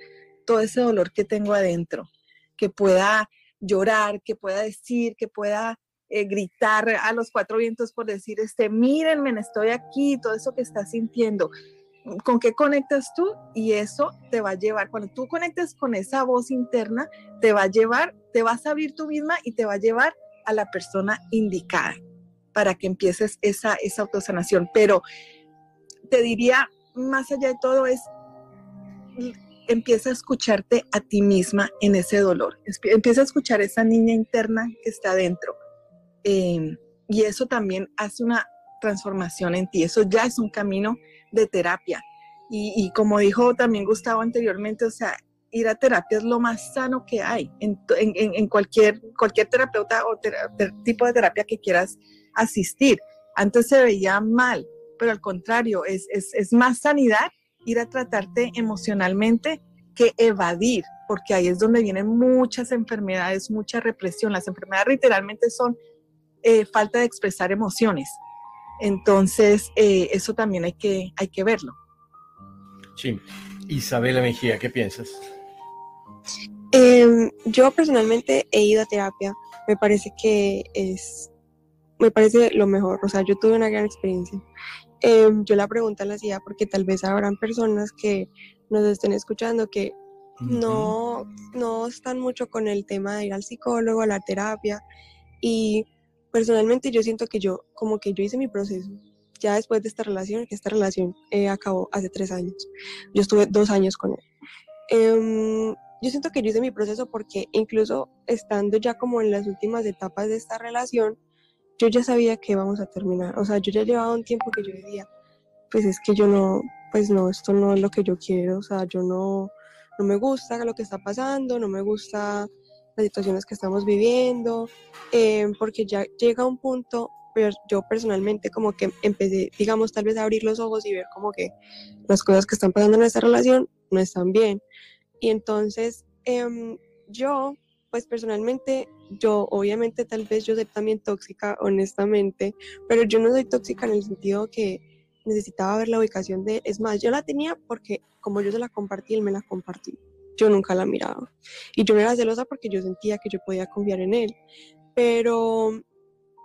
todo ese dolor que tengo adentro? Que pueda llorar, que pueda decir, que pueda eh, gritar a los cuatro vientos por decir, este, mírenme, estoy aquí, todo eso que estás sintiendo. ¿Con qué conectas tú? Y eso te va a llevar, cuando tú conectas con esa voz interna, te va a llevar, te vas a abrir tú misma y te va a llevar a la persona indicada para que empieces esa, esa autosanación. Pero te diría, más allá de todo, es empieza a escucharte a ti misma en ese dolor. Empieza a escuchar esa niña interna que está dentro. Em, y eso también hace una transformación en ti. Eso ya es un camino de terapia. Y, como dijo también Gustavo anteriormente, o sea, ir a terapia es lo más sano que hay en, en, cualquier, cualquier terapeuta o tipo de terapia que quieras asistir. Antes se veía mal, pero al contrario, es, es, es más sanidad ir a tratarte emocionalmente que evadir, porque ahí es donde vienen muchas enfermedades, mucha represión. Las enfermedades literalmente son eh, falta de expresar emociones. Entonces, eh, eso también hay que, hay que verlo. Sí. Isabela Mejía, ¿qué piensas? Em, yo personalmente he ido a terapia. Me parece que es, me parece lo mejor. O sea, yo tuve una gran experiencia. Em, yo la pregunta la hacía porque tal vez habrán personas que nos estén escuchando que no, no están mucho con el tema de ir al psicólogo, a la terapia. Y personalmente yo siento que yo, como que yo hice mi proceso. Ya después de esta relación, que esta relación eh, acabó hace tres años. Yo estuve dos años con él. Em, yo siento que yo hice mi proceso porque incluso estando ya como en las últimas etapas de esta relación, yo ya sabía que íbamos a terminar. O sea, yo ya llevaba un tiempo que yo decía, pues es que yo no, pues no, esto no es lo que yo quiero. O sea, yo no, no me gusta lo que está pasando, no me gusta las situaciones que estamos viviendo, eh, porque ya llega un punto, yo personalmente como que empecé, digamos, tal vez a abrir los ojos y ver como que las cosas que están pasando en esta relación no están bien. Y entonces em, yo, pues personalmente, yo obviamente tal vez yo soy también tóxica, honestamente, pero yo no soy tóxica en el sentido que necesitaba ver la ubicación de, es más, yo la tenía porque como yo se la compartí, él me la compartió. Yo nunca la miraba. Y yo me era celosa porque yo sentía que yo podía confiar en él. Pero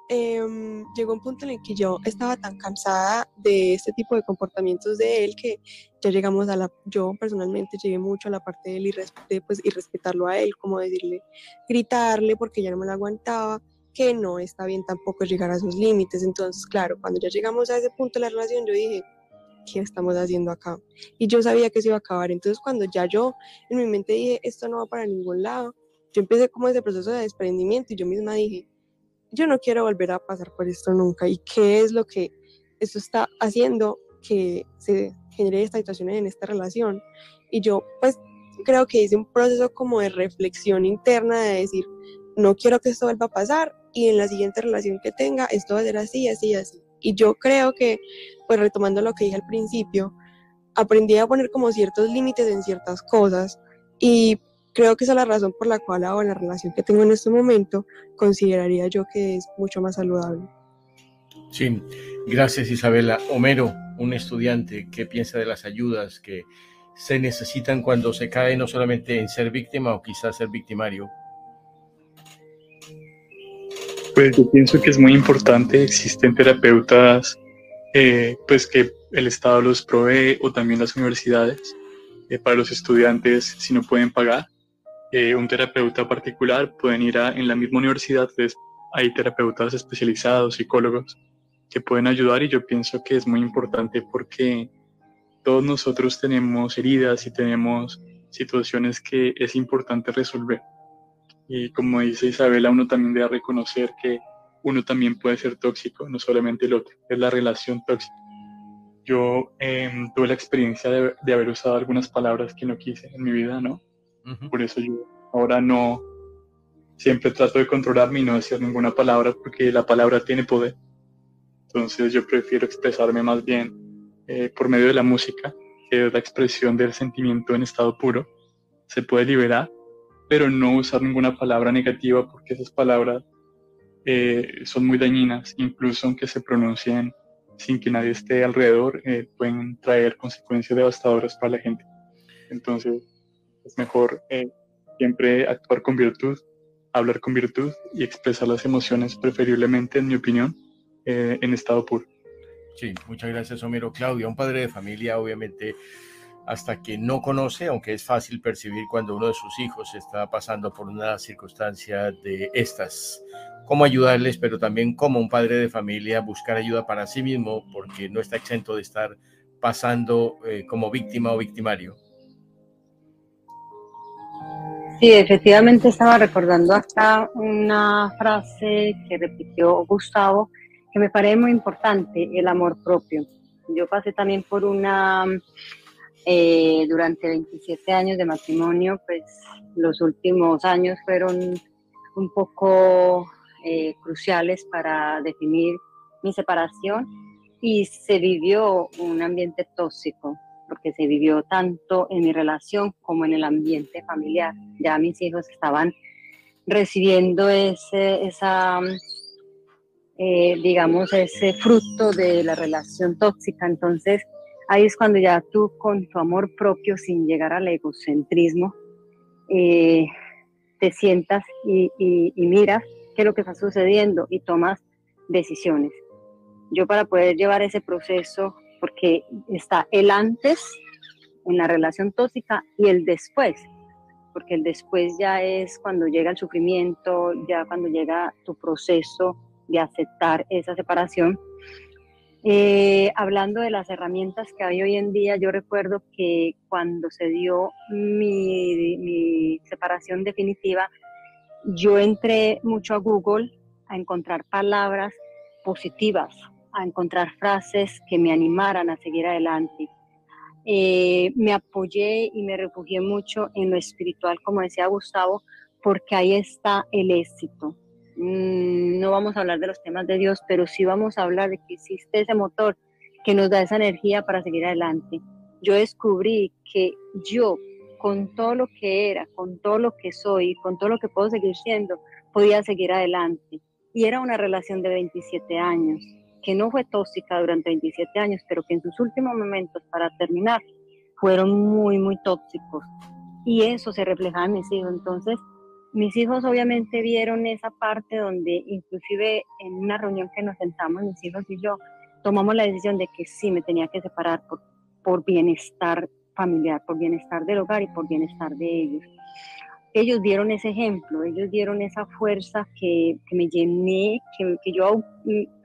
em, llegó un punto en el que yo estaba tan cansada de este tipo de comportamientos de él que ya llegamos a la, yo personalmente llegué mucho a la parte del irrespeto, pues irrespetarlo a él, como decirle, gritarle porque ya no me lo aguantaba, que no está bien tampoco llegar a sus límites. Entonces, claro, cuando ya llegamos a ese punto de la relación, yo dije, ¿qué estamos haciendo acá? Y yo sabía que se iba a acabar. Entonces, cuando ya yo en mi mente dije, esto no va para ningún lado, yo empecé como ese proceso de desprendimiento y yo misma dije, yo no quiero volver a pasar por esto nunca. ¿Y qué es lo que esto está haciendo que se genere esta situación en esta relación? Y yo, pues, creo que hice un proceso como de reflexión interna de decir, no quiero que esto vuelva a pasar y en la siguiente relación que tenga, esto va a ser así, así, así. Y yo creo que, pues retomando lo que dije al principio, aprendí a poner como ciertos límites en ciertas cosas y creo que esa es la razón por la cual ahora la relación que tengo en este momento consideraría yo que es mucho más saludable. Sí, gracias Isabela. Homero, un estudiante, ¿qué piensa de las ayudas que se necesitan cuando se cae no solamente en ser víctima o quizás ser victimario? Pues yo pienso que es muy importante, existen terapeutas eh, pues que el Estado los provee o también las universidades eh, para los estudiantes si no pueden pagar. Eh, un terapeuta particular pueden ir a, en la misma universidad, hay terapeutas especializados, psicólogos que pueden ayudar y yo pienso que es muy importante porque todos nosotros tenemos heridas y tenemos situaciones que es importante resolver. Y como dice Isabela, uno también debe reconocer que uno también puede ser tóxico, no solamente el otro, es la relación tóxica. Yo em, tuve la experiencia de, haber usado algunas palabras que no quise en mi vida, ¿no? Por eso yo ahora no, siempre trato de controlarme y no decir ninguna palabra porque la palabra tiene poder. Entonces yo prefiero expresarme más bien eh, por medio de la música, que es la expresión del sentimiento en estado puro. Se puede liberar pero no usar ninguna palabra negativa porque esas palabras eh, son muy dañinas, incluso aunque se pronuncien sin que nadie esté alrededor, eh, pueden traer consecuencias devastadoras para la gente. Entonces, es mejor eh, siempre actuar con virtud, hablar con virtud y expresar las emociones, preferiblemente, en mi opinión, en estado puro. Sí, muchas gracias, Homero. Claudia, un padre de familia, obviamente hasta que no conoce, aunque es fácil percibir cuando uno de sus hijos está pasando por una circunstancia de estas. Cómo ayudarles, pero también como un padre de familia buscar ayuda para sí mismo, porque no está exento de estar pasando eh, como víctima o victimario. Sí, efectivamente estaba recordando hasta una frase que repitió Gustavo, que me parece muy importante, el amor propio. Yo pasé también por una eh, durante 27 años de matrimonio, pues los últimos años fueron un poco eh, cruciales para definir mi separación y se vivió un ambiente tóxico, porque se vivió tanto en mi relación como en el ambiente familiar. Ya mis hijos estaban recibiendo ese, esa, eh, digamos, ese fruto de la relación tóxica. Entonces, ahí es cuando ya tú con tu amor propio, sin llegar al egocentrismo, eh, te sientas y, y miras qué es lo que está sucediendo y tomas decisiones. Yo para poder llevar ese proceso, porque está el antes en la relación tóxica y el después, porque el después ya es cuando llega el sufrimiento, ya cuando llega tu proceso de aceptar esa separación. Eh, hablando de las herramientas que hay hoy en día, yo recuerdo que cuando se dio mi, mi separación definitiva, yo entré mucho a Google a encontrar palabras positivas, a encontrar frases que me animaran a seguir adelante. Eh, me apoyé y me refugié mucho en lo espiritual, como decía Gustavo, porque ahí está el éxito. Mm, no vamos a hablar de los temas de Dios, pero sí vamos a hablar de que existe ese motor que nos da esa energía para seguir adelante. Yo descubrí que yo, con todo lo que era, con todo lo que soy, con todo lo que puedo seguir siendo, podía seguir adelante. Y era una relación de 27 años que no fue tóxica durante 27 años, pero que en sus últimos momentos para terminar fueron muy, muy tóxicos. Y eso se reflejaba en mis hijos. Entonces, mis hijos obviamente vieron esa parte donde inclusive en una reunión que nos sentamos, mis hijos y yo, tomamos la decisión de que sí me tenía que separar por, por bienestar familiar, por bienestar del hogar y por bienestar de ellos ellos dieron ese ejemplo, ellos dieron esa fuerza que, me llené, que, que, yo,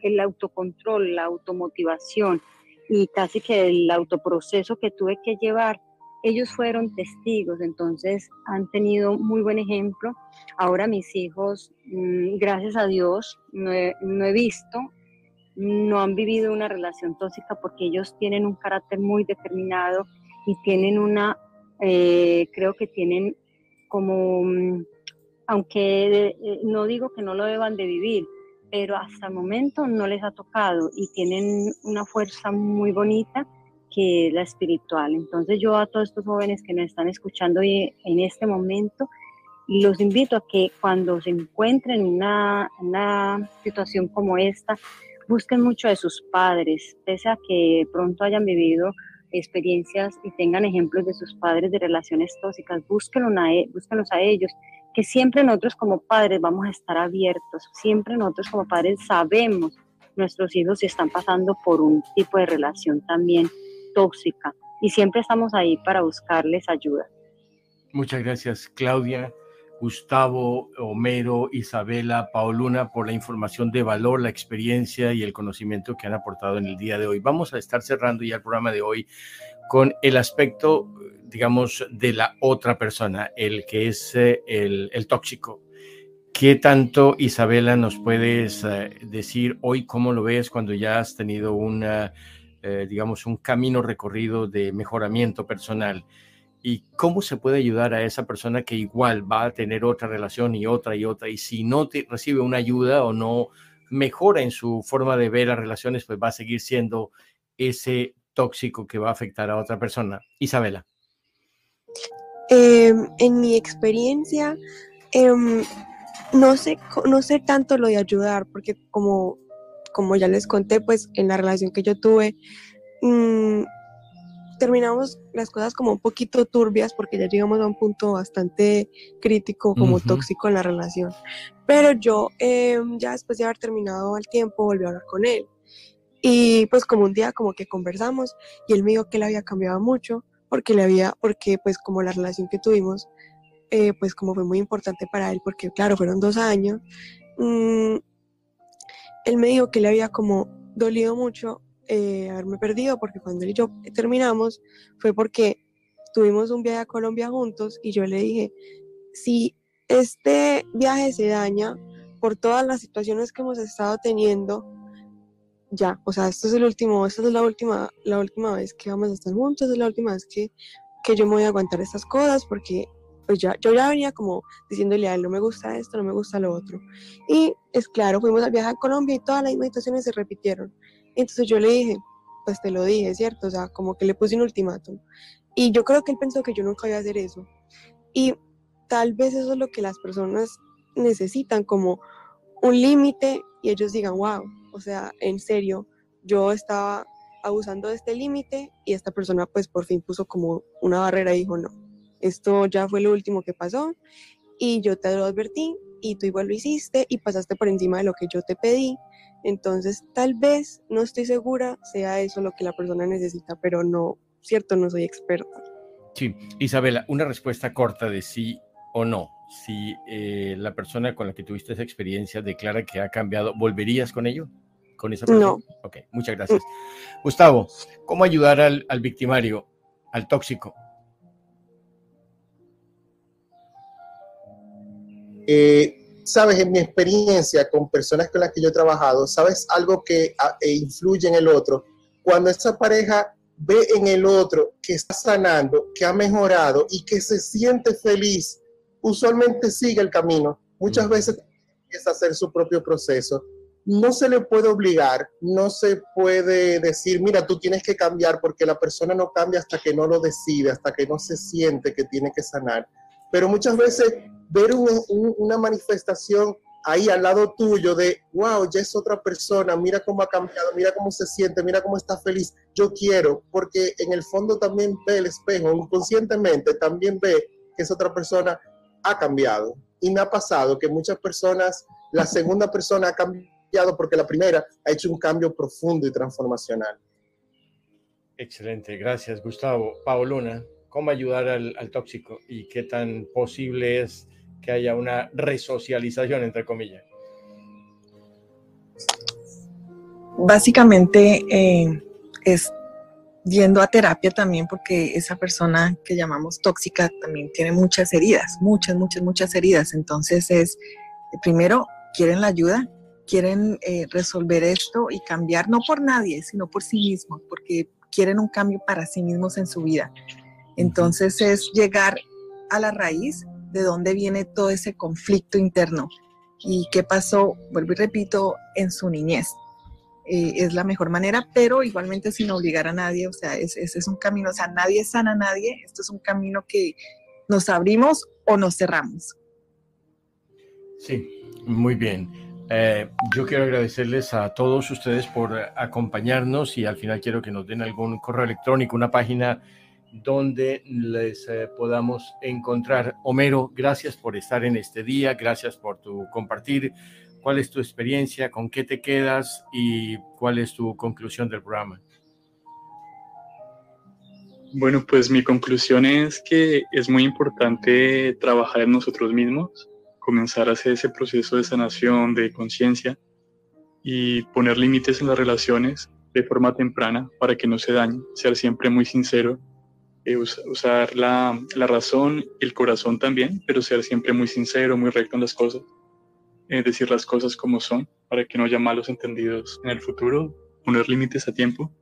el autocontrol, la automotivación y casi que el autoproceso que tuve que llevar, ellos fueron testigos, entonces han tenido muy buen ejemplo. Ahora mis hijos, mm, gracias a Dios, no he, no he visto, no han vivido una relación tóxica porque ellos tienen un carácter muy determinado y tienen una, eh, creo que tienen como, mm, aunque eh, no digo que no lo deban de vivir, pero hasta el momento no les ha tocado y tienen una fuerza muy bonita que es la espiritual. Entonces yo a todos estos jóvenes que nos están escuchando en este momento, los invito a que cuando se encuentren en una, una situación como esta, busquen mucho de sus padres, pese a que pronto hayan vivido experiencias y tengan ejemplos de sus padres de relaciones tóxicas, búsquenlos a, e, búsquenlos a ellos, que siempre nosotros como padres vamos a estar abiertos, siempre nosotros como padres sabemos nuestros hijos si están pasando por un tipo de relación también tóxica y siempre estamos ahí para buscarles ayuda. Muchas gracias, Claudia. Gustavo, Homero, Isabela, Pauluna, por la información de valor, la experiencia y el conocimiento que han aportado en el día de hoy. Vamos a estar cerrando ya el programa de hoy con el aspecto, digamos, de la otra persona, el que es eh, el, tóxico. ¿Qué tanto, Isabela, nos puedes eh, decir hoy cómo lo ves cuando ya has tenido una, eh, digamos, un camino recorrido de mejoramiento personal? Y cómo se puede ayudar a esa persona que igual va a tener otra relación y otra y otra y si no recibe una ayuda o no mejora en su forma de ver las relaciones, pues va a seguir siendo ese tóxico que va a afectar a otra persona. Isabela. Em, en mi experiencia, em, no, sé, no sé tanto lo de ayudar, porque como, como ya les conté, pues en la relación que yo tuve, mm, terminamos las cosas como un poquito turbias porque ya llegamos a un punto bastante crítico como tóxico en la relación. Pero yo em, ya después de haber terminado el tiempo volví a hablar con él. Y pues como un día como que conversamos y él me dijo que él había cambiado mucho porque le había, porque pues como la relación que tuvimos, eh, pues como fue muy importante para él porque claro, fueron dos años, mm, él me dijo que le había como dolido mucho eh, haberme perdido, porque cuando él y yo terminamos fue porque tuvimos un viaje a Colombia juntos y yo le dije, si este viaje se daña por todas las situaciones que hemos estado teniendo, ya, o sea, esto es el último, esta es la última, la última vez que vamos a estar juntos, es la última vez que, que yo me voy a aguantar estas cosas porque pues ya, yo ya venía como diciéndole a él, no me gusta esto, no me gusta lo otro. Y es claro, fuimos al viaje a Colombia y todas las invitaciones se repitieron. Entonces yo le dije, pues te lo dije, ¿cierto? O sea, como que le puse un ultimátum. Y yo creo que él pensó que yo nunca iba a hacer eso. Y tal vez eso es lo que las personas necesitan, como un límite y ellos digan, wow, o sea, en serio, yo estaba abusando de este límite y esta persona pues por fin puso como una barrera y dijo, no, esto ya fue lo último que pasó y yo te lo advertí y tú igual lo hiciste y pasaste por encima de lo que yo te pedí. Entonces, tal vez, no estoy segura, sea eso lo que la persona necesita, pero no, cierto, no soy experta. Sí, Isabela, una respuesta corta de sí o no. Si eh, la persona con la que tuviste esa experiencia declara que ha cambiado, ¿volverías con ello? ¿Con esa persona? No. Ok, muchas gracias. Gustavo, ¿cómo ayudar al, al victimario, al tóxico? Eh, sabes, en mi experiencia con personas con las que yo he trabajado, sabes algo que ah, eh, influye en el otro. Cuando esa pareja ve en el otro que está sanando, que ha mejorado y que se siente feliz, usualmente sigue el camino. Muchas veces empieza a hacer su propio proceso. No se le puede obligar, no se puede decir, mira, tú tienes que cambiar porque la persona no cambia hasta que no lo decide, hasta que no se siente que tiene que sanar. Pero muchas veces ver una manifestación ahí al lado tuyo de, wow, ya es otra persona, mira cómo ha cambiado, mira cómo se siente, mira cómo está feliz, yo quiero, porque en el fondo también ve el espejo, inconscientemente también ve que esa otra persona ha cambiado. Y me ha pasado que muchas personas, la segunda persona ha cambiado porque la primera ha hecho un cambio profundo y transformacional. Excelente, gracias Gustavo. Paoluna, ¿cómo ayudar al, al tóxico y qué tan posible es que haya una resocialización, entre comillas? Básicamente eh, es yendo a terapia también porque esa persona que llamamos tóxica también tiene muchas heridas, muchas, muchas, muchas heridas. Entonces es, primero, quieren la ayuda, quieren eh, resolver esto y cambiar, no por nadie, sino por sí mismos, porque quieren un cambio para sí mismos en su vida. Entonces es llegar a la raíz de dónde viene todo ese conflicto interno y qué pasó, vuelvo y repito, en su niñez. Eh, es la mejor manera, pero igualmente sin obligar a nadie, o sea, ese es, un camino, o sea, nadie sana a nadie, esto es un camino que nos abrimos o nos cerramos. Sí, muy bien. Eh, yo quiero agradecerles a todos ustedes por acompañarnos y al final quiero que nos den algún correo electrónico, una página donde les eh, podamos encontrar. Homero, gracias por estar en este día, gracias por tu compartir. ¿Cuál es tu experiencia? ¿Con qué te quedas? ¿Y cuál es tu conclusión del programa? Bueno, pues mi conclusión es que es muy importante trabajar en nosotros mismos, comenzar a hacer ese proceso de sanación, de conciencia y poner límites en las relaciones de forma temprana para que no se dañen, ser siempre muy sincero eh, usar la, la, razón y el corazón también, pero ser siempre muy sincero, muy recto en las cosas, eh, decir las cosas como son para que no haya malos entendidos en el futuro, poner límites a tiempo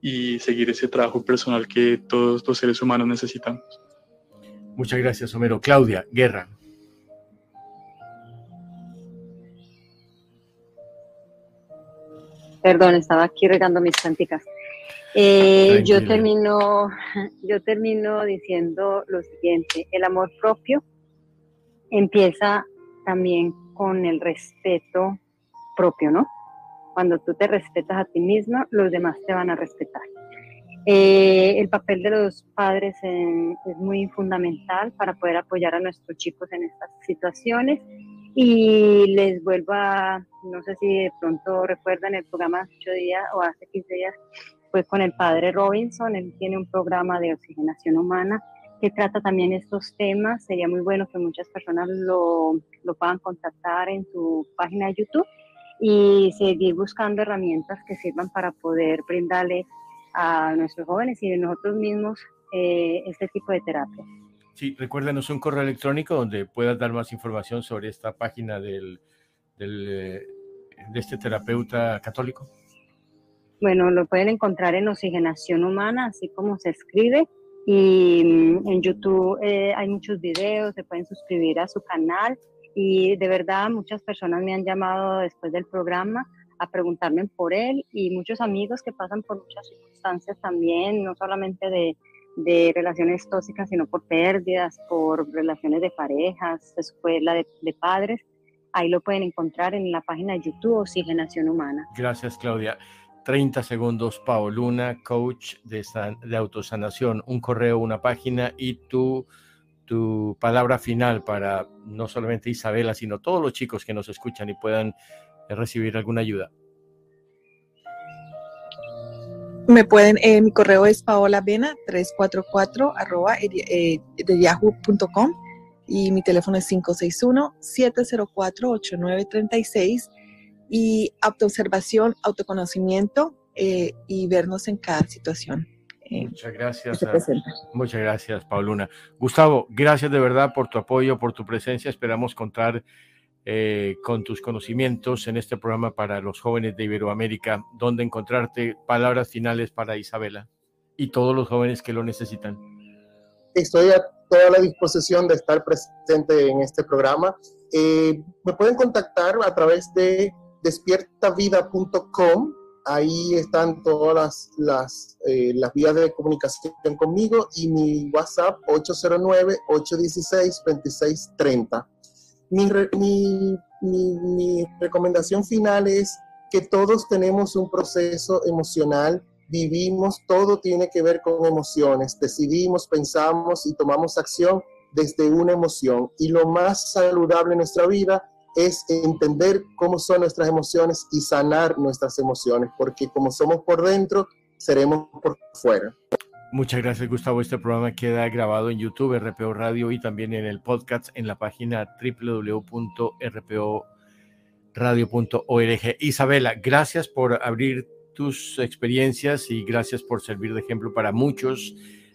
y seguir ese trabajo personal que todos los seres humanos necesitamos. Muchas gracias, Homero. Claudia, Guerra. Perdón, estaba aquí regando mis plantitas. Eh, yo, termino, yo termino diciendo lo siguiente, el amor propio empieza también con el respeto propio, ¿no? Cuando tú te respetas a ti misma, los demás te van a respetar. Eh, el papel de los padres es muy fundamental para poder apoyar a nuestros chicos en estas situaciones. Y les vuelvo a, no sé si de pronto recuerdan el programa hace 8 días o hace 15 días, fue con el padre Robinson, él tiene un programa de oxigenación humana que trata también estos temas. Sería muy bueno que muchas personas lo, lo puedan contactar en su página de YouTube y seguir buscando herramientas que sirvan para poder brindarle a nuestros jóvenes y a nosotros mismos eh, este tipo de terapia. Sí, recuérdanos un correo electrónico donde puedas dar más información sobre esta página del, del, eh, de este terapeuta católico. Bueno, lo pueden encontrar en Oxigenación Humana, así como se escribe. Y mm, en YouTube eh, hay muchos videos, se pueden suscribir a su canal. Y de verdad, muchas personas me han llamado después del programa a preguntarme por él y muchos amigos que pasan por muchas circunstancias también, no solamente de, de relaciones tóxicas, sino por pérdidas, por relaciones de parejas, escuela de, de, padres. Ahí lo pueden encontrar en la página de YouTube Oxigenación Humana. Gracias, Claudia. 30 segundos, Paoluna, coach de, de autosanación, un correo, una página y tu, tu palabra final para no solamente Isabela, sino todos los chicos que nos escuchan y puedan recibir alguna ayuda. Me pueden, eh, mi correo es paolavena 344 arroba eh, de yahoo.com y mi teléfono es 561-704-8936 y autoobservación, autoconocimiento eh, y vernos en cada situación. Eh, muchas gracias. muchas gracias, Pauluna. Gustavo, gracias de verdad por tu apoyo, por tu presencia. Esperamos contar eh, con tus conocimientos en este programa para los jóvenes de Iberoamérica, donde encontrarte palabras finales para Isabela y todos los jóvenes que lo necesitan. Estoy a toda la disposición de estar presente en este programa. Eh, me pueden contactar a través de despiertavida.com. Ahí están todas las, eh, las vías de comunicación conmigo y mi WhatsApp 809-816-2630 mi, mi, recomendación final es que todos tenemos un proceso emocional, vivimos, todo tiene que ver con emociones, decidimos, pensamos y tomamos acción desde una emoción. Y lo más saludable en nuestra vida es entender cómo son nuestras emociones y sanar nuestras emociones, porque como somos por dentro, seremos por fuera. Muchas gracias, Gustavo. Este programa queda grabado en YouTube, RPO Radio y también en el podcast en la página www.rporadio.org. Isabela, gracias por abrir tus experiencias y gracias por servir de ejemplo para muchos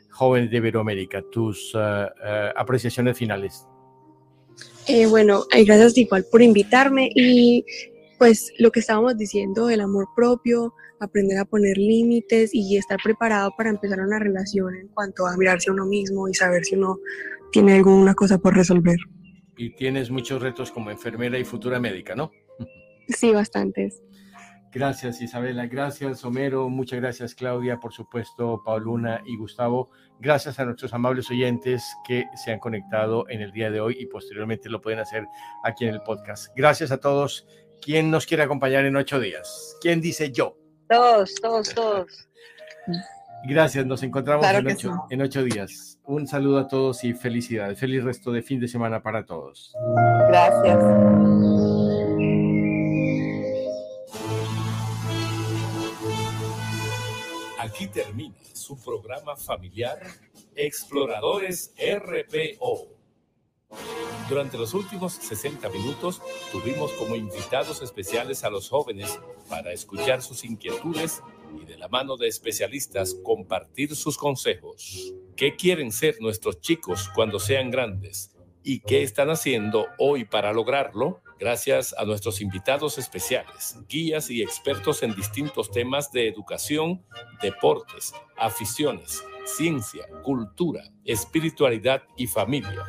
jóvenes de Iberoamérica. Tus uh, uh, apreciaciones finales. Eh, bueno, gracias igual por invitarme y pues lo que estábamos diciendo, el amor propio, aprender a poner límites y estar preparado para empezar una relación en cuanto a mirarse a uno mismo y saber si uno tiene alguna cosa por resolver. Y tienes muchos retos como enfermera y futura médica, ¿no? Sí, bastantes. Gracias Isabela, gracias Homero, muchas gracias Claudia, por supuesto Pauluna y Gustavo. Gracias a nuestros amables oyentes que se han conectado en el día de hoy y posteriormente lo pueden hacer aquí en el podcast. Gracias a todos ¿Quién nos quiere acompañar en ocho días? ¿Quién dice yo? Todos, todos, todos. Gracias, nos encontramos en, ocho, días. Un saludo a todos y felicidades. Feliz resto de fin de semana para todos. Gracias. Aquí termina su programa familiar Exploradores RPO durante los últimos 60 minutos tuvimos como invitados especiales a los jóvenes para escuchar sus inquietudes y de la mano de especialistas compartir sus consejos. ¿Qué quieren ser nuestros chicos cuando sean grandes? ¿Y qué están haciendo hoy para lograrlo? Gracias a nuestros invitados especiales, guías y expertos en distintos temas de educación, deportes, aficiones, ciencia, cultura, espiritualidad y familia.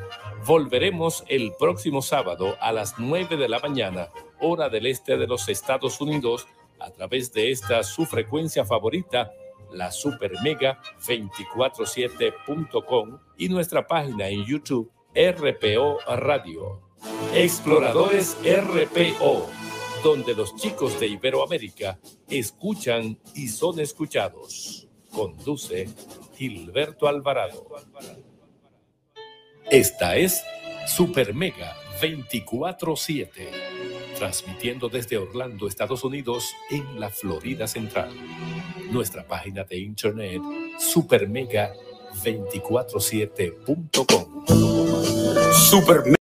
Volveremos el próximo sábado a las 9 de la mañana, hora del este de los Estados Unidos, a través de esta su frecuencia favorita, la Super Mega 247.com y nuestra página en YouTube RPO Radio. Exploradores RPO, donde los chicos de Iberoamérica escuchan y son escuchados. Conduce Gilberto Alvarado. Esta es Super Mega 24-7, transmitiendo desde Orlando, Estados Unidos, en la Florida Central. Nuestra página de internet supermega247.com. Super